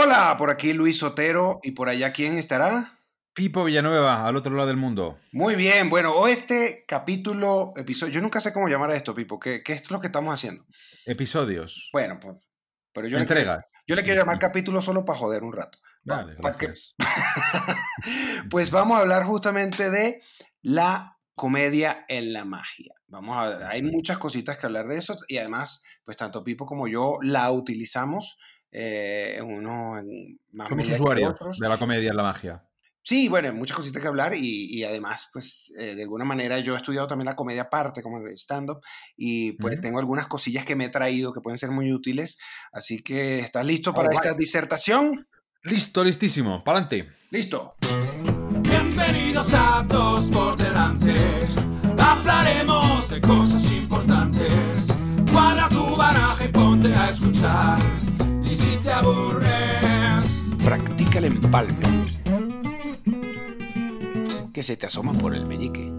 Hola, por aquí Luis Sotero y por allá quién estará? Pipo Villanueva, al otro lado del mundo. Muy bien, bueno, este capítulo, episodio, yo nunca sé cómo llamar a esto, Pipo, ¿qué, qué es lo que estamos haciendo? Episodios. Bueno, pues, pero yo Entregas. Le, yo le quiero llamar capítulo solo para joder un rato. Vale, Pa- pa' que- gracias. pues vamos a hablar justamente de la comedia en la magia. Vamos a hay muchas cositas que hablar de eso y además, pues tanto Pipo como yo la utilizamos, eh, más Somos usuarios otros. de la comedia en la magia. Sí, bueno, hay muchas cositas que hablar y, y además, pues, eh, de alguna manera yo he estudiado también la comedia aparte, como el stand-up, y pues Ujú. tengo algunas cosillas que me he traído que pueden ser muy útiles. Así que, ¿estás listo para esta disertación? Listo, listísimo. Para adelante. Listo. Bienvenidos a Dos por Delante. Hablaremos de cosas importantes. Guarda tu baraja y ponte a escuchar. El empalme. Que se te asoma por el meñique.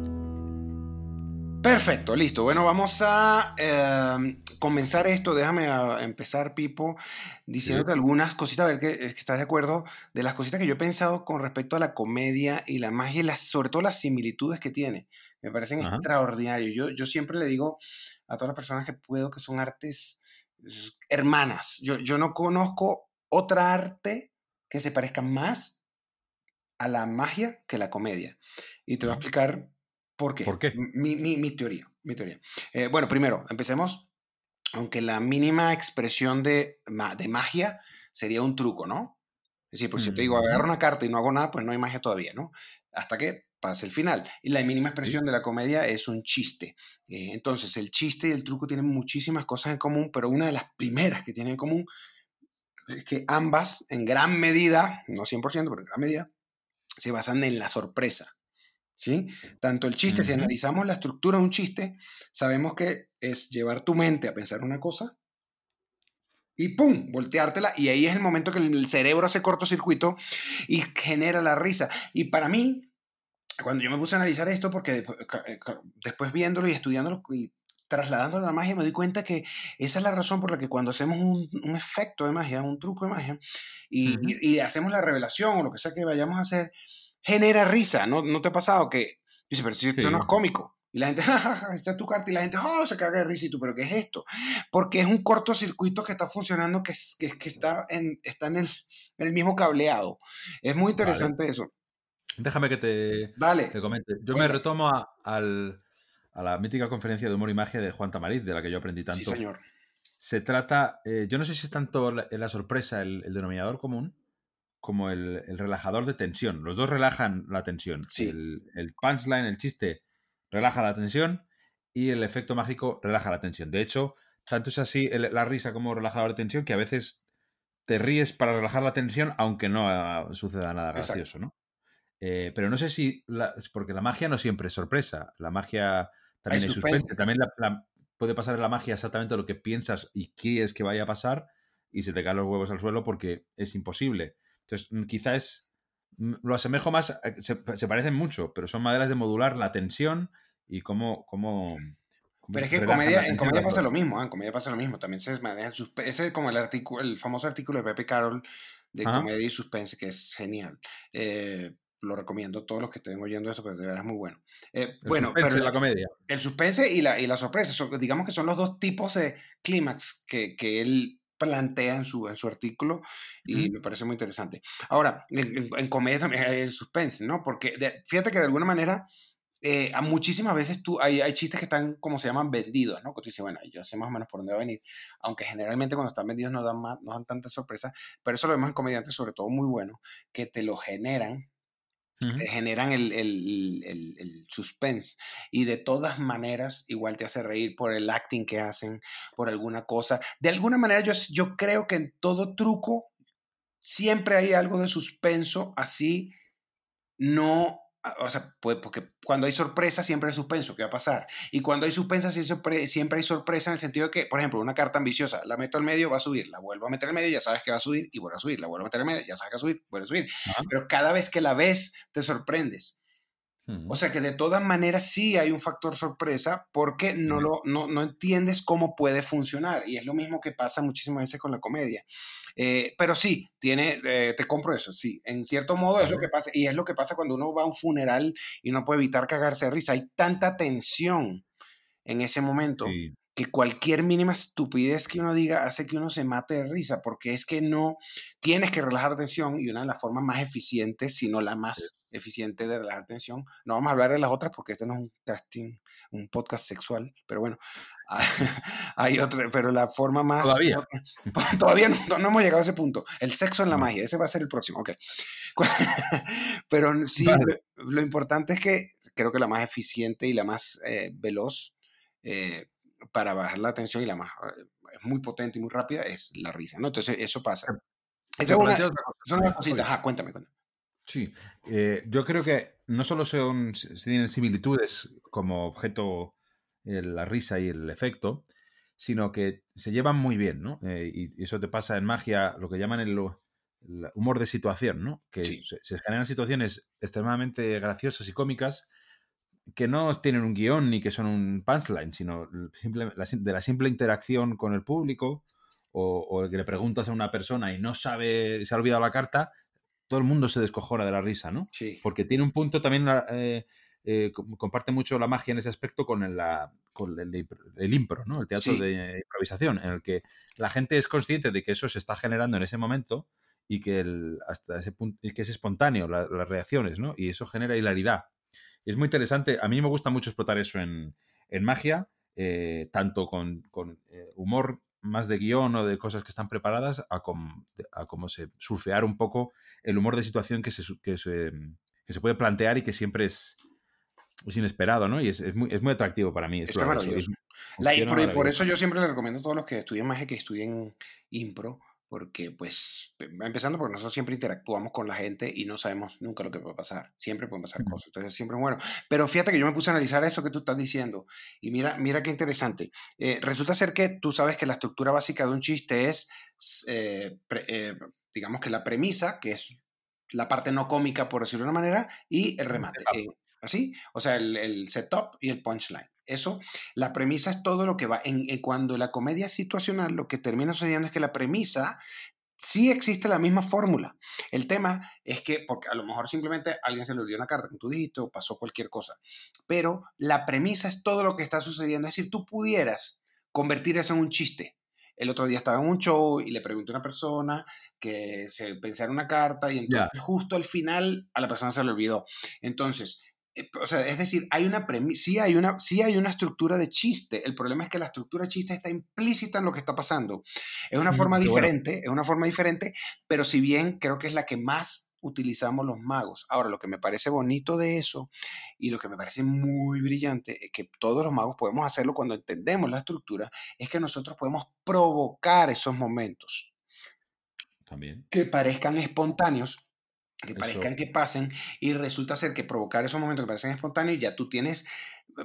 Perfecto, listo. Bueno, vamos a eh, comenzar esto. Déjame a- empezar, Pipo, diciéndote algunas cositas, a ver que, es que estás de acuerdo, de las cositas que yo he pensado con respecto a la comedia y la magia, y las, sobre todo las similitudes que tiene. Me parecen Ajá. extraordinarios. Yo, yo siempre le digo a todas las personas que puedo que son artes hermanas. Yo, yo no conozco otra arte que se parezca más a la magia que la comedia. Y te voy a explicar por qué. ¿Por qué? Mi, mi- mi teoría. Mi teoría. Eh, bueno, primero, empecemos. Aunque la mínima expresión de, de magia sería un truco, ¿no? Es decir, pues si te digo, agarro una carta y no hago nada, pues no hay magia todavía, ¿no? Hasta que pase el final. Y la mínima expresión de la comedia es un chiste. Eh, entonces, el chiste y el truco tienen muchísimas cosas en común, pero una de las primeras que tienen en común es que ambas, en gran medida, no 100%, pero en gran medida, se basan en la sorpresa. ¿Sí? Tanto el chiste, si Ujú. analizamos la estructura de un chiste, sabemos que es llevar tu mente a pensar una cosa y ¡pum! volteártela y ahí es el momento que el cerebro hace cortocircuito y genera la risa. Y para mí, cuando yo me puse a analizar esto, porque después, eh, después viéndolo y estudiándolo y trasladándolo a la magia, me di cuenta que esa es la razón por la que cuando hacemos un, un efecto de magia, un truco de magia, y, Ujú. y- y hacemos la revelación o lo que sea que vayamos a hacer, genera risa. ¿No, no te ha pasado que dice, pero si esto Sí. no es cómico? Y la gente, "Ja, ja, ja, esta es tu carta, y la gente, oh, se caga de risa, y tú, pero ¿qué es esto? Porque es un cortocircuito que está funcionando, que, que, que está, en, está en, el, en el mismo cableado. Es muy Vale. interesante eso. Déjame que te, Dale. te comente. Yo me Cuenta. retomo a, al- a la mítica conferencia de humor y magia de Juan Tamariz, de la que yo aprendí tanto. Sí, señor. Se trata, eh, yo no sé si es tanto la, la sorpresa el, el denominador común como el, el relajador de tensión. Los dos relajan la tensión. Sí. El, el punchline, el chiste, relaja la tensión y el efecto mágico relaja la tensión. De hecho, tanto es así el- la risa como relajador de tensión que a veces te ríes para relajar la tensión aunque no ah, suceda nada Exacto. gracioso, ¿no? Eh, pero no sé si, la- porque la magia no siempre es sorpresa. La magia también Hay es suspense. suspense. También la- la- puede pasar en la magia exactamente lo que piensas y quieres que vaya a pasar y se te caen los huevos al suelo porque es imposible. Entonces, mm, quizá es. mm, Lo asemejo más. Se, se parecen mucho, pero son maneras de modular la tensión y cómo. cómo Pero es que en comedia, en comedia pasa lo mismo, ¿eh? en comedia pasa lo mismo. También se maneja suspense. Ese es como el, artículo, el famoso artículo de Pepe Carroll de Ajá. comedia y suspense, que es genial. Eh, lo recomiendo a todos los que estén oyendo esto, porque de verdad es muy bueno. Eh, El bueno, suspense pero de la comedia. el suspense y la, y la sorpresa, son- digamos que son los dos tipos de clímax que, que él plantea en su, en su artículo y Ujú. me parece muy interesante. Ahora, en, en- comedia también hay el suspense, ¿no? Porque de- fíjate que de alguna manera, eh, a muchísimas veces tú, hay, hay chistes que están, como se llaman, vendidos, ¿no? Que tú dices, bueno, yo sé más o menos por dónde va a venir, aunque generalmente cuando están vendidos no dan, más, no dan tanta sorpresa, pero eso lo vemos en comediantes, sobre todo muy buenos, que te lo generan Generan el, el, el, el suspense y de todas maneras igual te hace reír por el acting que hacen, por alguna cosa. De alguna manera yo, yo creo que en todo truco siempre hay algo de suspenso, así no, o sea, pues porque cuando hay sorpresa siempre hay suspenso, ¿qué va a pasar? Y cuando hay suspensa siempre hay sorpresa en el sentido de que, por ejemplo, una carta ambiciosa, la meto al medio, va a subir, la vuelvo a meter al medio, ya sabes que va a subir y vuelve a subir, la vuelvo a meter al medio, ya sabes que va a subir, vuelve a subir. Ajá. Pero cada vez que la ves, te sorprendes. O sea que de todas maneras sí hay un factor sorpresa porque no, lo, no, no, entiendes cómo puede funcionar. Y es lo mismo que pasa muchísimas veces con la comedia. Eh, pero sí, tiene, eh, te compro eso, sí. En cierto modo es lo que pasa. Y es lo que pasa cuando uno va a un funeral y no puede evitar cagarse de risa. Hay tanta tensión en ese momento que cualquier mínima estupidez que uno diga hace que uno se mate de risa, porque es que no tienes que relajar tensión y una de las formas más eficientes, si no la más eficiente de relajar tensión, no vamos a hablar de las otras porque este no es un casting, un podcast sexual, pero bueno, hay otra, pero la forma más... Todavía. Todavía no, hemos llegado a ese punto. El sexo en la magia, ese va a ser el próximo, ok. pero sí, lo, importante es que creo que la más eficiente y la más eh, veloz eh, para bajar la tensión y la más eh, es muy potente y muy rápida es la risa, ¿no? Entonces eso pasa. Esa es una, son cositas. cuéntame, cuéntame. Sí, eh, yo creo que no solo son, tienen similitudes como objeto eh, la risa y el efecto, sino que se llevan muy bien, ¿no? y eso te pasa en magia, lo que llaman el, humor de situación, ¿no? Que se, se, generan situaciones extremadamente graciosas y cómicas que no tienen un guion ni que son un punchline, sino de la simple interacción con el público o, que le preguntas a una persona y no sabe, se ha olvidado la carta, todo el mundo se descojona de la risa, ¿no? Sí. Porque tiene un punto también, eh, eh, comparte mucho la magia en ese aspecto con, el, con el, impro, ¿no? El teatro de improvisación, en el que la gente es consciente de que eso se está generando en ese momento y que el, hasta ese punto, y que es espontáneo las reacciones, ¿no? Y eso genera hilaridad es muy interesante. A mí me gusta mucho explotar eso en, magia, eh, tanto con, humor más de guion o de cosas que están preparadas, a, como se surfear un poco el humor de situación que se, que se, puede plantear y que siempre es, inesperado, ¿no? Y es, muy, es muy atractivo para mí. es maravilloso. por, eso yo siempre le recomiendo a todos los que estudien magia que estudien impro, porque pues empezando porque nosotros siempre interactuamos con la gente y no sabemos nunca lo que puede pasar, siempre pueden pasar cosas, entonces siempre es bueno. Pero fíjate que yo me puse a analizar eso que tú estás diciendo y mira, mira qué interesante. Eh, resulta ser que tú sabes que la estructura básica de un chiste es, eh, eh, digamos que la premisa, que es la parte no cómica, por decirlo de una manera, y el remate. ¿Así? O sea, el, el setup y el punchline. Eso, la premisa es todo lo que va. En, cuando la comedia es situacional, lo que termina sucediendo es que la premisa sí existe la misma fórmula. El tema es que, porque a lo mejor simplemente alguien se le olvidó una carta, como tú dijiste, o pasó cualquier cosa. Pero la premisa es todo lo que está sucediendo. Es decir, tú pudieras convertir eso en un chiste. El otro día estaba en un show y le pregunté a una persona que se pensara una carta y entonces justo al final a la persona se le olvidó. Entonces, o sea, es decir, hay una sí hay una, sí hay una estructura de chiste. El problema es que la estructura de chiste está implícita en lo que está pasando. Es una forma diferente, es una forma diferente, pero si bien creo que es la que más utilizamos los magos. Ahora, lo que me parece bonito de eso y lo que me parece muy brillante es que todos los magos podemos hacerlo cuando entendemos la estructura, es que nosotros podemos provocar esos momentos. También. Que parezcan espontáneos que parezcan que pasen y resulta ser que provocar esos momentos que parecen espontáneos ya tú tienes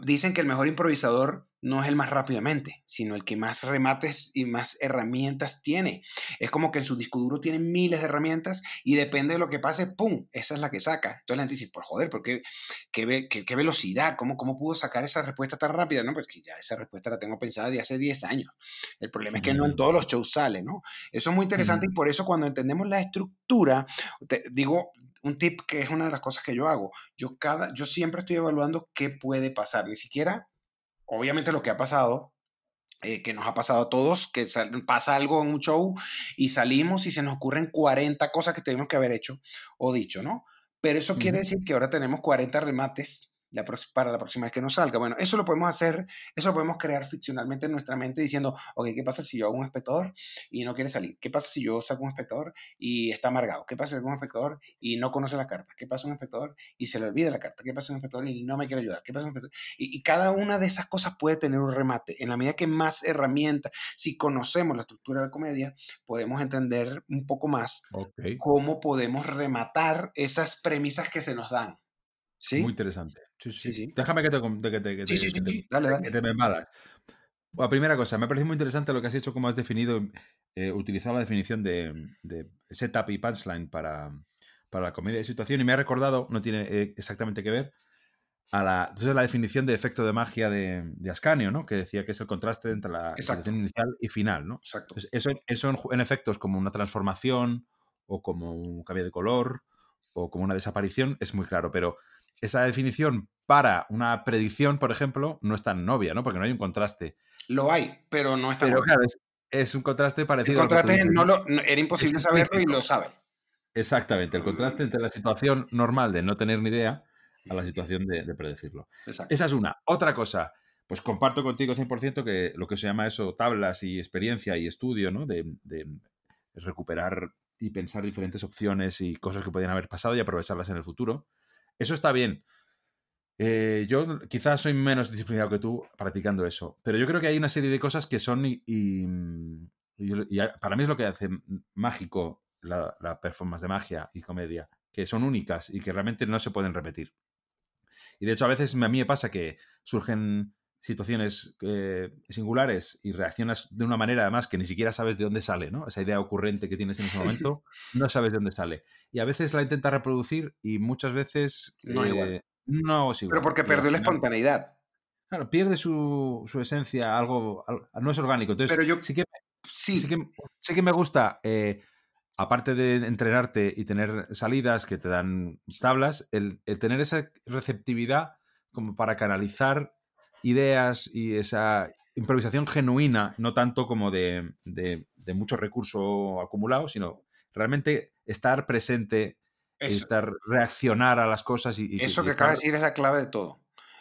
dicen que el mejor improvisador no es el más rápidamente, sino el que más remates y más herramientas tiene. Es como que en su disco duro tiene miles de herramientas y depende de lo que pase, ¡pum! Esa es la que saca. Entonces la gente dice, por joder, ¿por qué, qué, qué, velocidad? ¿Cómo, ¿Cómo pudo sacar esa respuesta tan rápida? No, pues que ya esa respuesta la tengo pensada de hace 10 años. El problema es que no en todos los shows sale, ¿no? Eso es muy interesante y por eso cuando entendemos la estructura, te, digo, un tip que es una de las cosas que yo hago. Yo, cada, yo siempre estoy evaluando qué puede pasar. Ni siquiera, obviamente lo que ha pasado, eh, que nos ha pasado a todos, que pasa algo en un show y salimos y se nos ocurren 40 cosas que tenemos que haber hecho o dicho, ¿no? Pero eso quiere decir que ahora tenemos 40 remates para la próxima vez que nos salga. Bueno, eso lo podemos hacer, eso lo podemos crear ficcionalmente en nuestra mente diciendo, ok, ¿qué pasa si yo hago un espectador y no quiere salir? ¿Qué pasa si yo saco un espectador y está amargado? ¿Qué pasa si hago un espectador y no conoce las cartas? ¿Qué pasa un espectador y se le olvida la carta? ¿Qué pasa un espectador y no me quiere ayudar? ¿Qué pasa un y, y, cada una de esas cosas puede tener un remate. En la medida que más herramientas, si conocemos la estructura de la comedia, podemos entender un poco más cómo podemos rematar esas premisas que se nos dan. ¿Sí? Muy interesante. Sí, sí. Déjame que te, que te, que sí, sí, sí, dale, dale. Que me La primera cosa, me parece muy interesante lo que has hecho, cómo has definido, eh, utilizado la definición de, de, setup y punchline para, para la comedia de situación y me ha recordado, no tiene eh, exactamente que ver, a la, entonces la definición de efecto de magia de, de Ascanio, ¿no? Que decía que es el contraste entre la Exacto. situación inicial y final, ¿no? Exacto. Entonces, eso, eso en, en efectos como una transformación o como un cambio de color o como una desaparición es muy claro, pero esa definición para una predicción, por ejemplo, no es tan obvia, ¿no? Porque no hay un contraste. Lo hay, pero no está Pero bueno. claro, es, es un contraste El parecido que contraste no lo, no- era imposible Es saberlo y lo sabe. Exactamente, el contraste entre la situación normal de no tener ni idea a la situación de, de predecirlo. Exacto. Esa es una. Otra cosa, pues comparto contigo 100% que lo que se llama eso, tablas y experiencia y estudio, ¿no? De, de recuperar y pensar diferentes opciones y cosas que podían haber pasado y aprovecharlas en el futuro. Eso está bien. Eh, yo quizás soy menos disciplinado que tú practicando eso, pero yo creo que hay una serie de cosas que son y, y para mí es lo que hace mágico la, la performance de magia y comedia, que son únicas y que realmente no se pueden repetir. Y de hecho a veces a mí me pasa que surgen situaciones eh, singulares y reaccionas de una manera además que ni siquiera sabes de dónde sale, ¿no? Esa idea ocurrente que tienes en ese momento, no sabes de dónde sale. Y a veces la intentas reproducir y muchas veces No igual. eh, no es igual. Pero porque perdió la espontaneidad. Claro, pierde su, su esencia, algo, al- no es orgánico. Entonces, Pero yo- sí que Sí, sí que, sí que me gusta, eh, aparte de entrenarte y tener salidas que te dan tablas, el, el tener esa receptividad como para canalizar ideas y esa improvisación genuina, no tanto como de, de- de mucho recurso acumulado, sino realmente estar presente, eso, estar reaccionar a las cosas y, y- eso y que estar- acabas de decir es la clave de todo.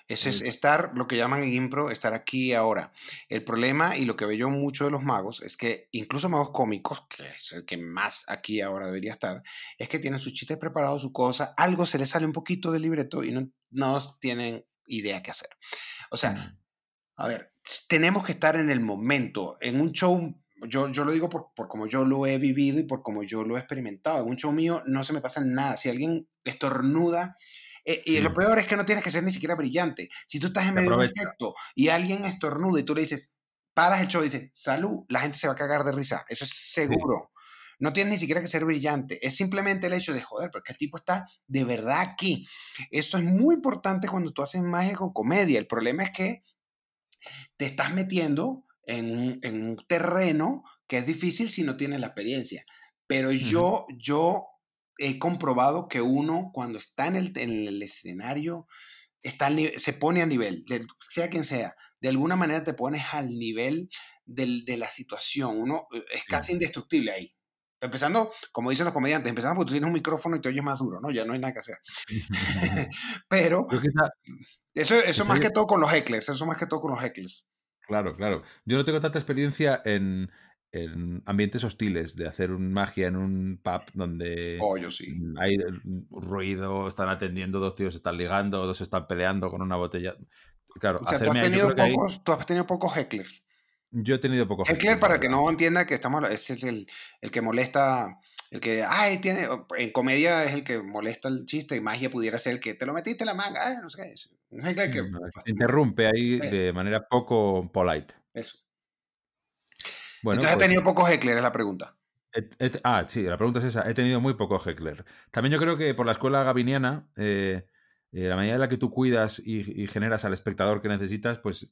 Es Sí. estar, lo que llaman en impro, estar aquí y ahora. El problema, y lo que veo yo mucho de los magos, es que incluso magos cómicos, que es el que más aquí y ahora debería estar, es que tienen sus chistes preparados, su cosa, algo se les sale un poquito del libreto y no, no tienen idea qué hacer. O sea. A ver, tenemos que estar en el momento. En un show, yo, yo lo digo por, por como yo lo he vivido y por como yo lo he experimentado. En un show mío no se me pasa nada. Si alguien estornuda, eh, y lo peor es que no tienes que ser ni siquiera brillante. Si tú estás en medio de un efecto y alguien estornuda y tú le dices, paras el show y dices, salud, la gente se va a cagar de risa. Eso es seguro. No tienes ni siquiera que ser brillante. Es simplemente el hecho de, joder, porque el tipo está de verdad aquí. Eso es muy importante cuando tú haces magia con comedia. El problema es que te estás metiendo en un, en un terreno que es difícil si no tienes la experiencia. Pero yo, yo he comprobado que uno cuando está en el, en el escenario está al se pone a nivel, de- sea quien sea, de alguna manera te pones al nivel del- de la situación. Uno eh, es casi indestructible ahí. Empezando, como dicen los comediantes, empezando porque tú tienes un micrófono y te oyes más duro, ¿no? Ya no hay nada que hacer. Pero quizá- eso, eso más que todo con los hecklers, eso más que todo con los hecklers. Claro, claro. Yo no tengo tanta experiencia en, en ambientes hostiles, de hacer un magia en un pub donde Oh, yo sí. hay ruido, están atendiendo, dos tíos están ligando, dos están peleando con una botella. Claro, O sea, tú has, tenido ahí- pocos, tú has tenido pocos hecklers. Yo he tenido poco Heckler, heckler, para que no entienda que estamos, ese es el, el que molesta, el que, ay, tiene, en comedia es el que molesta el chiste, y magia pudiera ser el que te lo metiste en la manga, ay, no sé qué es. Un heckler que, Mm, se interrumpe ahí Eso. de manera poco polite. eso. Bueno, Entonces, pues, ¿has tenido pocos hecklers? Es la pregunta. he- he- ah, sí, la pregunta es esa. He tenido muy poco heckler. También yo creo que por la escuela gaviniana, eh, eh, la medida en la que tú cuidas y, y generas al espectador que necesitas, pues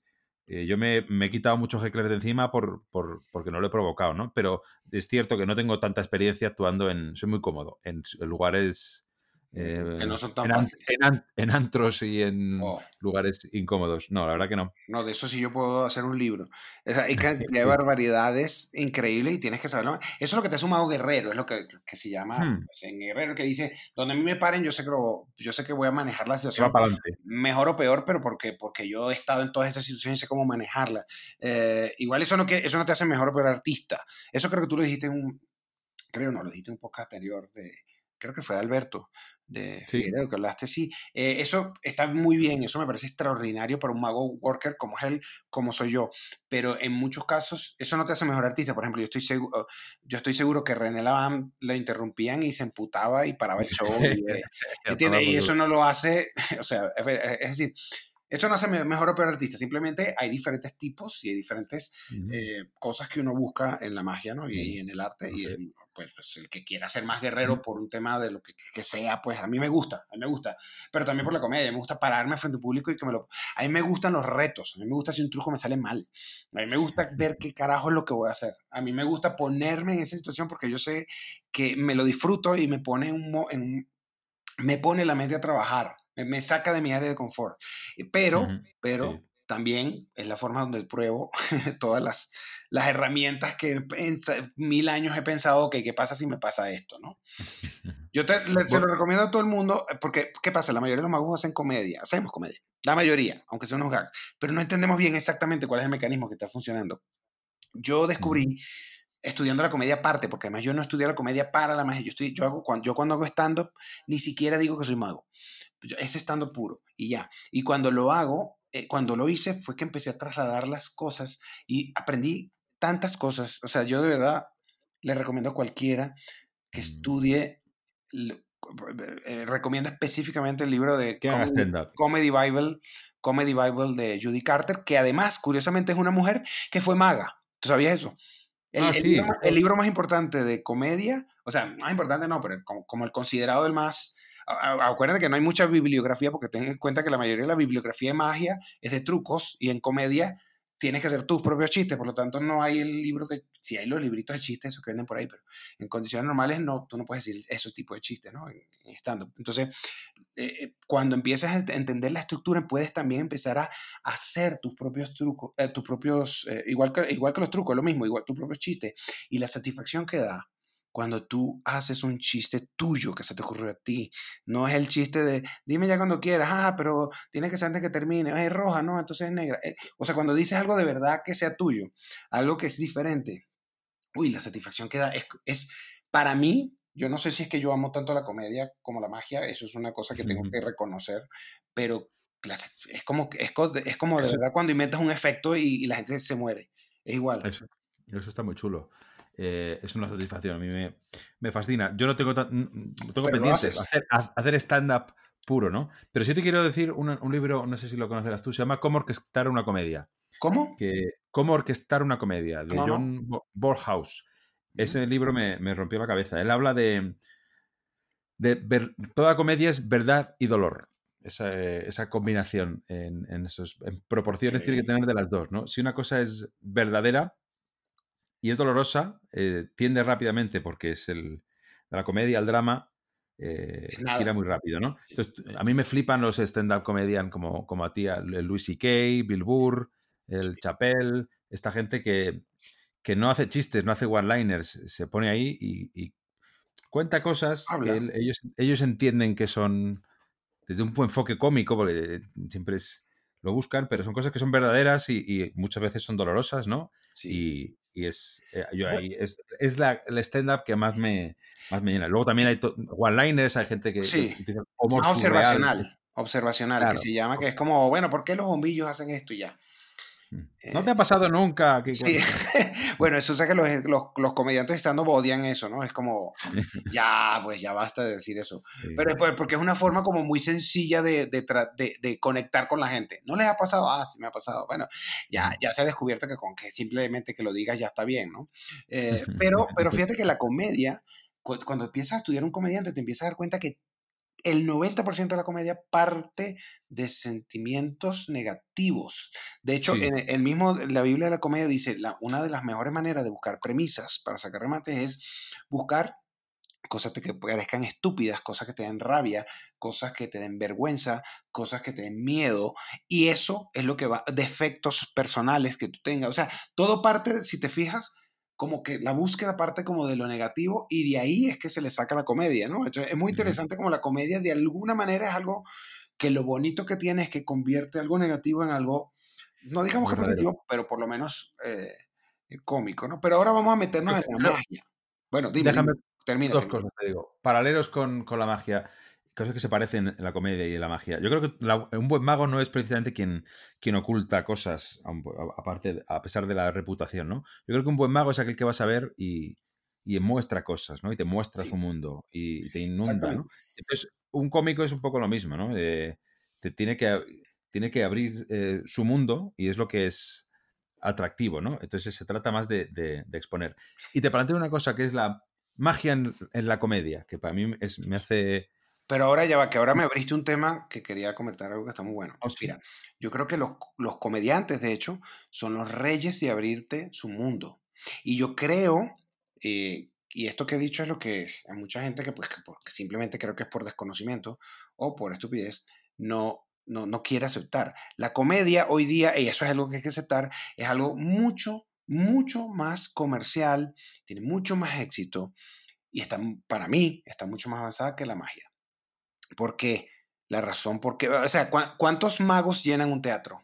eh, yo me, me he quitado muchos heckler de encima por, por- porque no lo he provocado, ¿no? Pero es cierto que no tengo tanta experiencia actuando en... Soy muy cómodo en lugares... eh, que no son tan en, fáciles. en en antros y en Oh, lugares incómodos. No, la verdad que no. no, de eso sí yo puedo hacer un libro. O sea, hay cantidad de barbaridades increíbles y tienes que saberlo. Eso es lo que te ha sumado guerrero, es lo que, que se llama Hmm. pues, en guerrero, que dice, donde a mí me paren, yo sé que, lo- yo sé que voy a manejar la situación para mejor o peor, pero porque, porque yo he estado en todas esas situaciones y sé cómo manejarlas. Eh, igual eso no, que, eso no te hace mejor o peor artista. Eso creo que tú lo dijiste en un, creo no, lo dijiste en un podcast anterior, de, creo que fue de Alberto, de Sí. Figueredo, que hablaste, sí. Eh, eso está muy bien, eso me parece extraordinario para un mago worker como es él, como soy yo. Pero en muchos casos, eso no te hace mejor artista. Por ejemplo, yo estoy seguro, yo estoy seguro que René Laván lo interrumpían y se emputaba y paraba el show. y, eh, ¿Entiendes? Y eso no lo hace, o sea, es decir, esto no hace me- mejor o peor artista, simplemente hay diferentes tipos y hay diferentes Ujú. eh, cosas que uno busca en la magia, ¿no? Y, y en el arte y Ok. en pues, pues, el que quiera ser más guerrero por un tema de lo que, que, sea, pues a mí me gusta, a mí me gusta, pero también por la comedia, me gusta pararme frente al público y que me lo... A mí me gustan los retos, a mí me gusta si un truco me sale mal, a mí me gusta ver qué carajo es lo que voy a hacer, a mí me gusta ponerme en esa situación porque yo sé que me lo disfruto y me pone, en, en me pone la mente a trabajar, me, saca de mi área de confort, pero, pero también es la forma donde pruebo todas las, las herramientas que mil años he pensado, que ¿qué pasa si me pasa esto? ¿no? Yo te, se lo recomiendo a todo el mundo, eh, porque ¿qué pasa? La mayoría de los magos hacen comedia, hacemos comedia, la mayoría, aunque sean unos gags, pero no entendemos bien exactamente cuál es el mecanismo que está funcionando. Yo descubrí, estudiando la comedia aparte, porque además yo no estudié la comedia para la magia, yo, estoy, yo, hago, cuando, yo cuando hago stand-up, ni siquiera digo que soy mago, es stand-up puro, y ya. Y cuando lo hago, eh, cuando lo hice fue que empecé a trasladar las cosas y aprendí tantas cosas. O sea, yo de verdad le recomiendo a cualquiera que mm. estudie, eh, recomiendo específicamente el libro de Comedy, Bible, Comedy Bible de Judy Carter, que además, curiosamente, es una mujer que fue maga. ¿Tú sabías eso? El, ah, el, libro, más importante de comedia, o sea, más importante no, pero como, como el considerado el más acuérdate que no hay mucha bibliografía porque ten en cuenta que la mayoría de la bibliografía de magia es de trucos y en comedia tienes que hacer tus propios chistes, por lo tanto no hay el libro de, si hay los libritos de chistes, esos que venden por ahí, pero en condiciones normales no, tú no puedes decir ese tipo de chistes, ¿no? En. Entonces, eh, eh, cuando empiezas a entender la estructura, puedes también empezar a, hacer tus propios trucos, eh, tus propios, igual, que, igual que los trucos, lo mismo, igual tus propios chistes, y la satisfacción que da cuando tú haces un chiste tuyo que se te ocurrió a ti. No es el chiste de, dime ya cuando quieras, ah, pero tiene que ser antes que termine, es roja, no, entonces es negra. Eh, o sea, cuando dices algo de verdad que sea tuyo, algo que es diferente, uy, la satisfacción que da es, es para mí, yo no sé si es que yo amo tanto la comedia como la magia, eso es una cosa que tengo que reconocer, pero es como, es, es como de verdad cuando inventas un efecto y, la gente se muere. Es igual. Eso, eso está muy chulo. Eh, es una satisfacción. A mí me, fascina. Yo no tengo, no tengo pendientes hacer, hacer stand-up puro, ¿no? Pero sí te quiero decir un, libro, no sé si lo conocerás tú, se llama Cómo orquestar una comedia. ¿Cómo? Que, Cómo orquestar una comedia, de John Borhaus. Ese libro me, rompió la cabeza. Él habla de, de toda comedia es verdad y dolor. Esa, combinación en, esos, proporciones tiene que tener de las dos, ¿no? Si una cosa es verdadera, y es dolorosa, eh, tiende rápidamente porque es el, de la comedia al drama, eh, gira muy rápido, ¿no? Entonces, a mí me flipan los stand-up comedian como, como a ti, el Louis C.K., Bill Burr, el Chappelle, esta gente que, que no hace chistes, no hace one-liners, se pone ahí y, cuenta cosas que ellos, ellos entienden que son desde un enfoque cómico, porque siempre es, lo buscan, pero son cosas que son verdaderas y, muchas veces son dolorosas, ¿no? Sí. Y, es, eh, yo ahí, es, es la, el stand-up que más me, más me llena. Luego también hay one-liners, hay gente que, sí. observacional, observacional, que se llama, que es como, bueno, ¿por qué los bombillos hacen esto y ya? ¿No te ha pasado nunca? Que, sí. bueno, eso es que los, los, los comediantes estando odian eso, ¿no? Es como, ya, pues ya basta de decir eso. Pero es porque es una forma como muy sencilla de, de, de, conectar con la gente. ¿No les ha pasado? Ah, sí me ha pasado. Bueno, ya, ya se ha descubierto que con que simplemente que lo digas ya está bien, ¿no? Eh, pero, pero fíjate que la comedia, cuando empiezas a estudiar un comediante, te empiezas a dar cuenta que el 90% de la comedia parte de sentimientos negativos. De hecho, en el mismo, la Biblia de la comedia dice, la, una de las mejores maneras de buscar premisas para sacar remates es buscar cosas que parezcan estúpidas, cosas que te den rabia, cosas que te den vergüenza, cosas que te den miedo, y eso es lo que va, defectos personales que tú tengas. O sea, todo parte, si te fijas, como que la búsqueda parte como de lo negativo y de ahí es que se le saca la comedia, ¿no? Entonces es muy interesante como la comedia de alguna manera es algo que lo bonito que tiene es que convierte algo negativo en algo, no digamos que positivo, pero por lo menos eh, cómico, ¿no? Pero ahora vamos a meternos en la magia. Bueno, dime, Déjame termina. Dos cosas te digo. Paralelos con, con la magia cosas que se parecen en la comedia y en la magia. Yo creo que un buen mago no es precisamente quien, quien oculta cosas, aparte, a pesar de la reputación, ¿no? Yo creo que un buen mago es aquel que va a saber y, y muestra cosas, ¿no? Y te muestra su mundo y te inunda, ¿no? Entonces, un cómico es un poco lo mismo, ¿no? Eh, te tiene que, tiene que abrir eh, su mundo y es lo que es atractivo, ¿no? Entonces se trata más de, de, exponer. Y te planteo una cosa que es la magia en, la comedia, que para mí es, me hace... Pero ahora ya va, que ahora me abriste un tema que quería comentar algo que está muy bueno. Oh, Mira, yo creo que los, los comediantes, de hecho, son los reyes de abrirte su mundo. Y yo creo eh, y esto que he dicho es lo que a mucha gente que, pues, que simplemente creo que es por desconocimiento o por estupidez, no, no, no quiere aceptar. La comedia hoy día, y eso es algo que hay que aceptar, es algo mucho, mucho más comercial, tiene mucho más éxito y está, para mí está mucho más avanzada que la magia. ¿Por qué? La razón por qué, o sea, ¿cuántos magos llenan un teatro?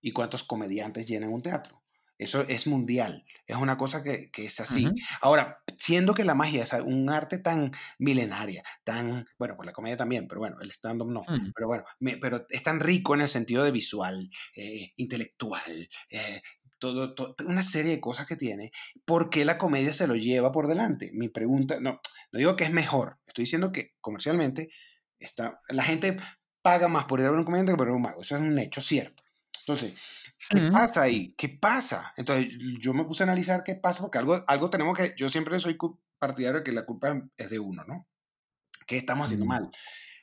¿Y cuántos comediantes llenan un teatro? Eso es mundial, es una cosa que, es así. Ahora, siendo que la magia es un arte tan milenaria, tan, bueno, pues la comedia también, pero bueno, el stand-up no, pero bueno, pero es tan rico en el sentido de visual, eh, intelectual, eh, todo, una serie de cosas que tiene, ¿por qué la comedia se lo lleva por delante? Mi pregunta, no, no digo que es mejor, estoy diciendo que comercialmente está, la gente paga más por ir a ver un comediante que por ir a un mago, eso es un hecho cierto. Entonces, ¿Qué pasa ahí? ¿Qué pasa? Entonces yo me puse a analizar qué pasa, porque algo, algo tenemos que, yo siempre soy partidario de que la culpa es de uno, ¿no? ¿Qué estamos haciendo mal?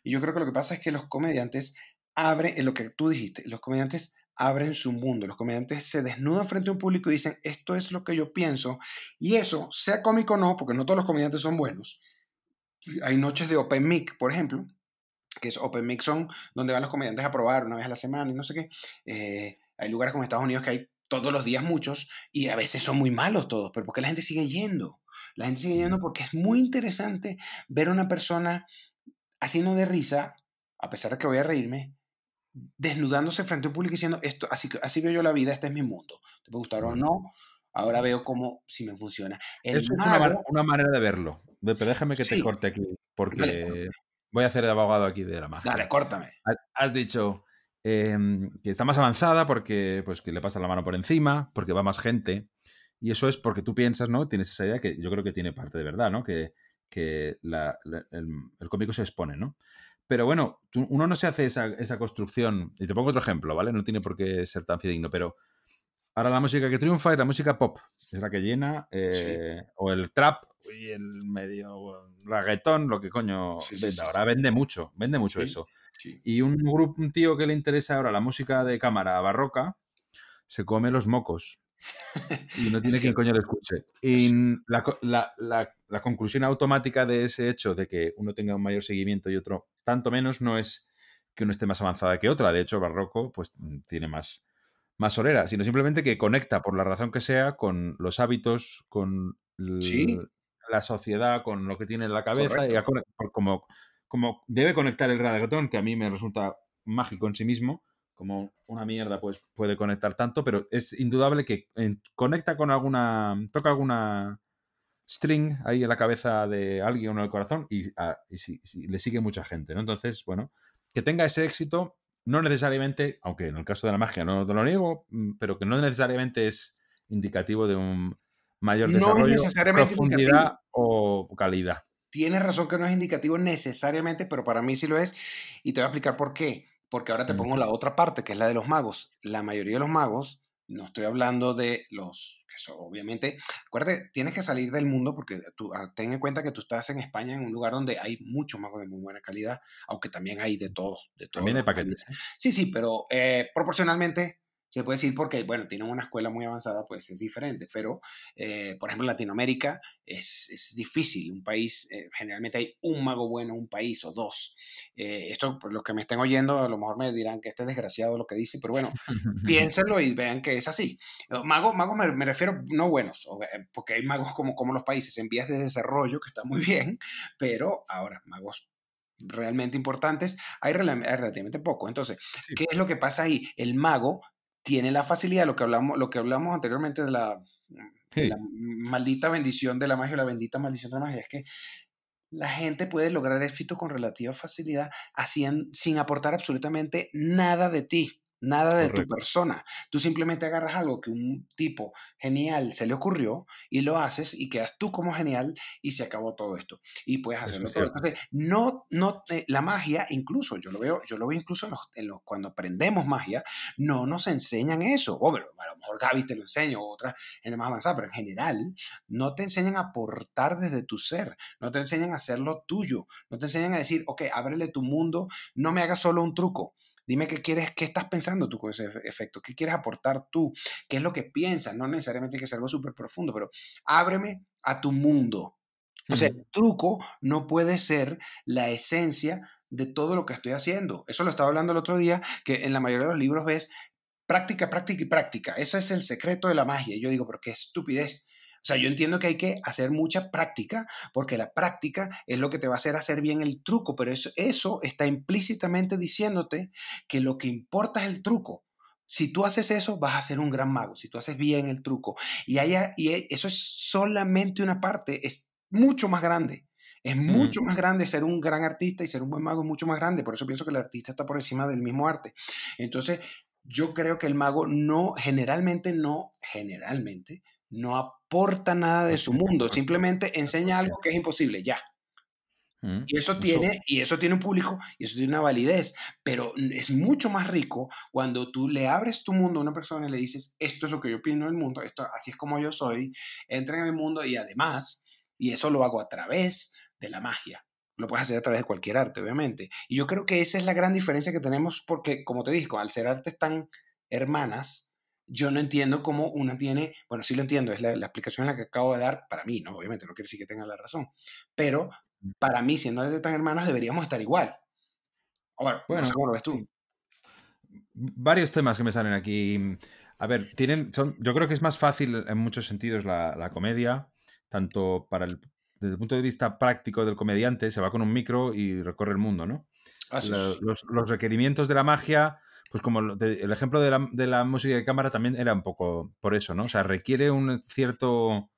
Y yo creo que lo que pasa es que los comediantes abren, en lo que tú dijiste, los comediantes abren su mundo, los comediantes se desnudan frente a un público y dicen, esto es lo que yo pienso, y eso, sea cómico o no, porque no todos los comediantes son buenos. Hay noches de Open Mic, por ejemplo, que es Open Mic son donde van los comediantes a probar una vez a la semana y no sé qué. Eh, hay lugares como Estados Unidos que hay todos los días muchos y a veces son muy malos todos, pero porque la gente sigue yendo? La gente sigue yendo porque es muy interesante ver a una persona haciendo de risa, a pesar de que voy a reírme, desnudándose frente a un público diciendo, esto, así, así veo yo la vida, este es mi mundo. ¿Te puede gustar o no? Ahora veo cómo si me funciona. es una, manera de verlo. Pero déjame que te corte aquí, porque voy a hacer de abogado aquí de la magia. Dale, córtame. Has dicho, Em, que está más avanzada porque pues, que le pasa la mano por encima, porque va más gente. Y eso es porque tú piensas, ¿no? Tienes esa idea que yo creo que tiene parte de verdad, ¿no? Que, que el, cómico se expone, ¿no? Pero bueno, uno no se hace esa, esa, construcción. Y te pongo otro ejemplo, ¿vale? No tiene por qué ser tan fidedigno, pero ahora la música que triunfa es la música pop. Es la que llena. Eh, o el trap y el medio reggaetón, lo que coño vende. Ahora vende mucho, vende mucho eso. Y un grupo, un tío que le interesa ahora la música de cámara barroca, se come los mocos. Y no tiene quien coño le escuche. Y la, conclusión automática de ese hecho de que uno tenga un mayor seguimiento y otro tanto menos no es que uno esté más avanzada que otra. De hecho, Barroco pues tiene más, más solera, sino simplemente que conecta por la razón que sea con los hábitos, con la sociedad, con lo que tiene en la cabeza y como como debe conectar el reggaetón, que a mí me resulta mágico en sí mismo, como una mierda pues puede conectar tanto, pero es indudable que conecta con alguna, toca alguna string ahí en la cabeza de alguien o en el corazón y, ah, le sigue mucha gente, ¿no? Entonces, bueno, que tenga ese éxito, no necesariamente, aunque en el caso de la magia no te lo niego, mm, pero que no necesariamente es indicativo de un mayor desarrollo, profundidad o calidad. Tienes razón que no es indicativo necesariamente, pero para mí sí lo es. Y te voy a explicar por qué. Porque ahora te pongo la otra parte, que es la de los magos. La mayoría de los magos, no estoy hablando de los que son, obviamente, acuérdate, tienes que salir del mundo porque tú, ah, ten en cuenta que tú estás en España, en un lugar donde hay muchos magos de muy buena calidad, aunque también hay de todos. De también hay paquetes. ¿eh? Sí, sí, pero eh, proporcionalmente se puede decir porque, bueno, tienen una escuela muy avanzada, pues es diferente, pero, eh, por ejemplo, en Latinoamérica es, es difícil, un país, eh, generalmente hay un mago bueno, un país o dos. Eh, esto, por los que me estén oyendo, a lo mejor me dirán que este es desgraciado lo que dice, pero bueno, piénsenlo y vean que es así. Magos, magos me, refiero no buenos, porque hay magos como, como los países en vías de desarrollo, que están muy bien, pero ahora, magos realmente importantes, hay, relativamente poco. Entonces, ¿qué es lo que pasa ahí? El mago tiene la facilidad, lo que hablamos, lo que hablamos anteriormente de la, maldita bendición de la magia o la bendita maldición de la magia, es que la gente puede lograr éxito con relativa facilidad sin aportar absolutamente nada de ti. Nada de tu persona. Tú simplemente agarras algo que un tipo genial se le ocurrió y lo haces y quedas tú como genial y se acabó todo esto. Y puedes hacerlo es todo. Entonces, no, no, te- la magia, incluso, yo lo veo, yo lo veo incluso en los, en los- cuando aprendemos magia, no nos enseñan eso. O, bueno, a lo mejor Gaby te lo enseña o otra gente más avanzada, pero en general no te enseñan a aportar desde tu ser, no te enseñan a hacerlo tuyo, no te enseñan a decir, ok, ábrele tu mundo, no me hagas solo un truco. Dime qué quieres, qué estás pensando tú con ese efe- efecto, qué quieres aportar tú, qué es lo que piensas, no necesariamente que sea algo súper profundo, pero ábreme a tu mundo. O sea, el truco no puede ser la esencia de todo lo que estoy haciendo. Eso lo estaba hablando el otro día, que en la mayoría de los libros ves práctica, práctica y práctica. Ese es el secreto de la magia. Y yo digo, pero qué estupidez. O sea, yo entiendo que hay que hacer mucha práctica, porque la práctica es lo que te va a hacer hacer bien el truco, pero eso, eso está implícitamente diciéndote que lo que importa es el truco. Si tú haces eso, vas a ser un gran mago, si tú haces bien el truco. Y, haya, y eso es solamente una parte, es mucho más grande. Es mucho más grande ser un gran artista y ser un buen mago, es mucho más grande. Por eso pienso que el artista está por encima del mismo arte. Entonces, yo creo que el mago no, generalmente no, generalmente, no aporta nada de su mundo, simplemente enseña algo que es imposible, ya. Mm, Y eso tiene, y eso tiene un público, y eso tiene una validez, pero es mucho más rico cuando tú le abres tu mundo a una persona y le dices, esto es lo que yo pienso del mundo, esto, así es como yo soy, entra en mi mundo y además, y eso lo hago a través de la magia. Lo puedes hacer a través de cualquier arte, obviamente. Y yo creo que esa es la gran diferencia que tenemos porque, como te digo, al ser artes tan hermanas, yo no entiendo cómo una tiene, bueno, sí lo entiendo, es la, la explicación en la que acabo de dar para mí, ¿no? Obviamente no quiere decir que tenga la razón, pero para mí, siendo artes tan hermanas, deberíamos estar igual. Ahora, Bueno, no sé cómo lo ves tú. Varios temas que me salen aquí. A ver, tienen, son, yo creo que es más fácil en muchos sentidos la, la comedia, tanto para el, desde el punto de vista práctico del comediante, se va con un micro y recorre el mundo, ¿no? Los requerimientos de la magia, pues como el ejemplo de la, de la música de cámara también era un poco por eso, ¿no? O sea, requiere un cierto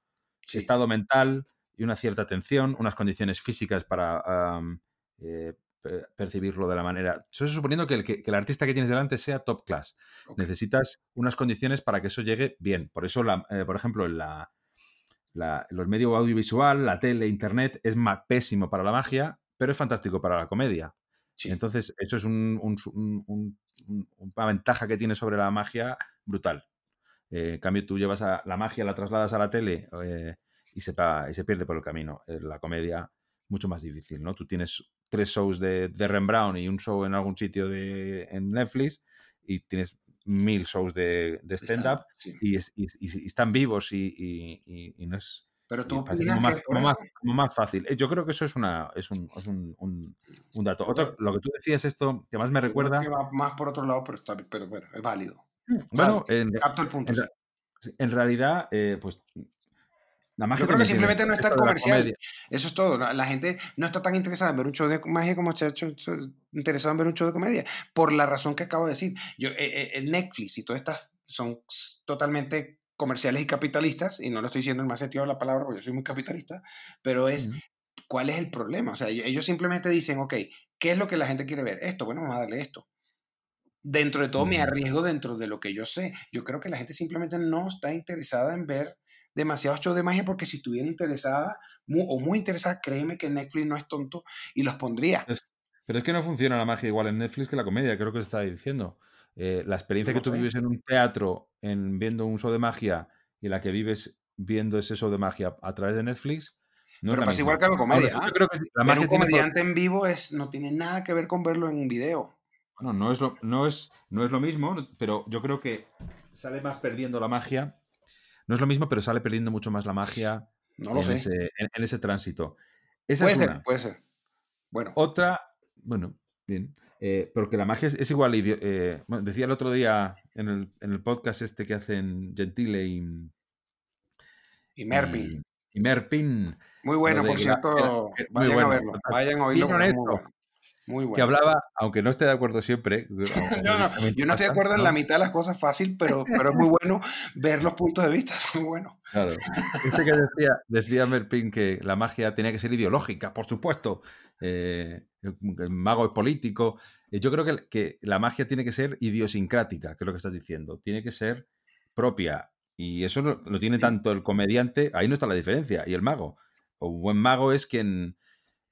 Sí. estado mental y una cierta atención, unas condiciones físicas para eh, per- percibirlo de la manera. Eso suponiendo que el, que, que el artista que tienes delante sea top class. Necesitas unas condiciones para que eso llegue bien. Por eso, la- eh, por ejemplo, en la, la- los medios audiovisual, la tele, internet, es ma- pésimo para la magia, pero es fantástico para la comedia. Sí. Entonces, eso es un- un- un- un- un- una ventaja que tiene sobre la magia brutal. Eh, en cambio, tú llevas a, la magia, la trasladas a la tele eh, y, se, y se pierde por el camino. Eh, la comedia, mucho más difícil, ¿no? Tú tienes tres shows de, de Rembrandt y un show en algún sitio de, en Netflix y tienes mil shows de, de stand-up Sí. y, es- y- y- y están vivos y- y no es... Pero tú como más, como más- como más fácil. Eh, Yo creo que eso es, una, es, un, es un- un- un dato. Otro, lo que tú decías, esto que más me recuerda... que va más por otro lado, pero, está, pero bueno, es válido. Bueno, en, Capto el punto. en, sí. ra- en realidad, eh, pues la magia Yo creo que simplemente no es tan comercial. Eso es todo. La gente no está tan interesada en ver un show de magia como está hecho- interesada en ver un show de comedia. Por la razón que acabo de decir. Yo, eh, eh, Netflix y todas estas son totalmente comerciales y capitalistas, y no lo estoy diciendo en más sentido de la palabra, porque yo soy muy capitalista, pero es cuál es el problema. O sea, ellos simplemente dicen, ok, ¿qué es lo que la gente quiere ver? Esto, bueno, vamos a darle esto. Dentro de todo, me arriesgo dentro de lo que yo sé. Yo creo que la gente simplemente no está interesada en ver demasiados shows de magia porque si estuviera interesada o muy interesada, créeme que Netflix no es tonto y los pondría. Pero es que no funciona la magia igual en Netflix que la comedia, creo que está diciendo. Eh, la experiencia que tú vives en un teatro, en viendo un show de magia, y la que vives viendo ese show de magia a través de Netflix, no Pero es pasa igual que la comedia. Ahora, ¿ah? yo creo que la magia un por- comediante en vivo es, no tiene nada que ver con verlo en un video. Bueno, no es, lo, no, es, no es lo mismo, pero yo creo que sale más perdiendo la magia. No es lo mismo, pero sale perdiendo mucho más la magia No lo en, sé. ese, en- en ese tránsito. Esa Puede es ser, una. puede ser. Bueno, Otra, bueno, bien. Eh, pero que la magia es, es igual. eh, bueno, decía el otro día en el, en el podcast este que hacen Gentile y, y Merpin. y, y Merpin, Muy bueno, por la- cierto. era- vayan a bueno, verlo. Vayan a oírlo. Porque es muy bueno. Que hablaba, aunque no esté de acuerdo siempre. No, no, yo no estoy de acuerdo en la mitad de las cosas fácil, pero, pero es muy bueno ver los puntos de vista. es Muy bueno. Claro. Ese que decía, decía Merpin que la magia tenía que ser ideológica, por supuesto. Eh, el mago es político. eh, yo creo que, que la magia tiene que ser idiosincrática, que es lo que estás diciendo. Tiene que ser propia. Y eso lo, lo tiene Sí. tanto el comediante, ahí no está la diferencia, y el mago. O un buen mago es quien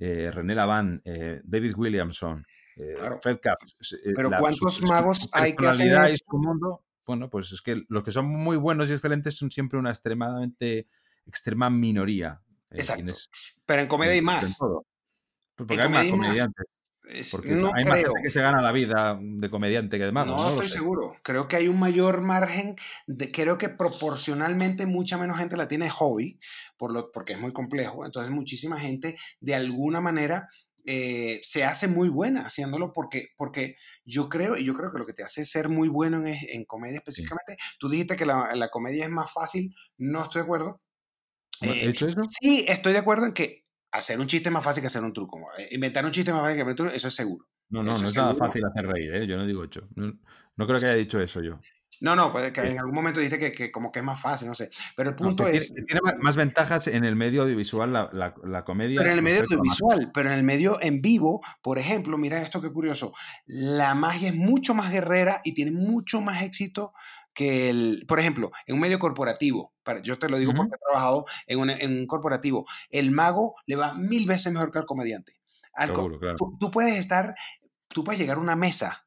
eh, René Laván, eh, David Williamson, eh, Claro. Fred Kapps. eh, Pero la- ¿cuántos su- magos su hay que y eso? su mundo, bueno, pues es que los que son muy buenos y excelentes son siempre una extremadamente extrema minoría. Exacto. quienes- Pero en comedia hay en- en más. todo. Pues porque En hay más comedia hay más. Es- Porque no hay más creo. gente que se gana la vida de comediante que de mago. No, estoy seguro. Creo que hay un mayor margen. De, creo que proporcionalmente mucha menos gente la tiene de hobby, por lo, porque es muy complejo. Entonces, muchísima gente de alguna manera eh, se hace muy buena haciéndolo porque, porque yo creo, y yo creo que lo que te hace ser muy bueno en, en comedia específicamente, tú dijiste que la, la comedia es más fácil. No estoy de acuerdo. ¿No Eh, ¿He hecho eso? Sí, estoy de acuerdo en que hacer un chiste es más fácil que hacer un truco. Eh, Inventar un chiste es más fácil que inventar un truco, eso es seguro. No, no, eso no es nada fácil hacer reír, ¿eh? Yo no digo hecho. No, no creo que haya dicho eso yo. No, no, que en algún momento dijiste que, que como que es más fácil, no sé. Pero el punto que es, tiene, más- más ventajas en el medio audiovisual la, la- la comedia. pero en el medio audiovisual, pero en el medio en vivo, por ejemplo, mira esto que curioso, la magia es mucho más guerrera y tiene mucho más éxito que el, por ejemplo, en un medio corporativo, para- yo te lo digo porque he trabajado en un, en un corporativo, el mago le va mil veces mejor que al comediante. Al co- claro. tú, tú puedes estar, tú puedes llegar a una mesa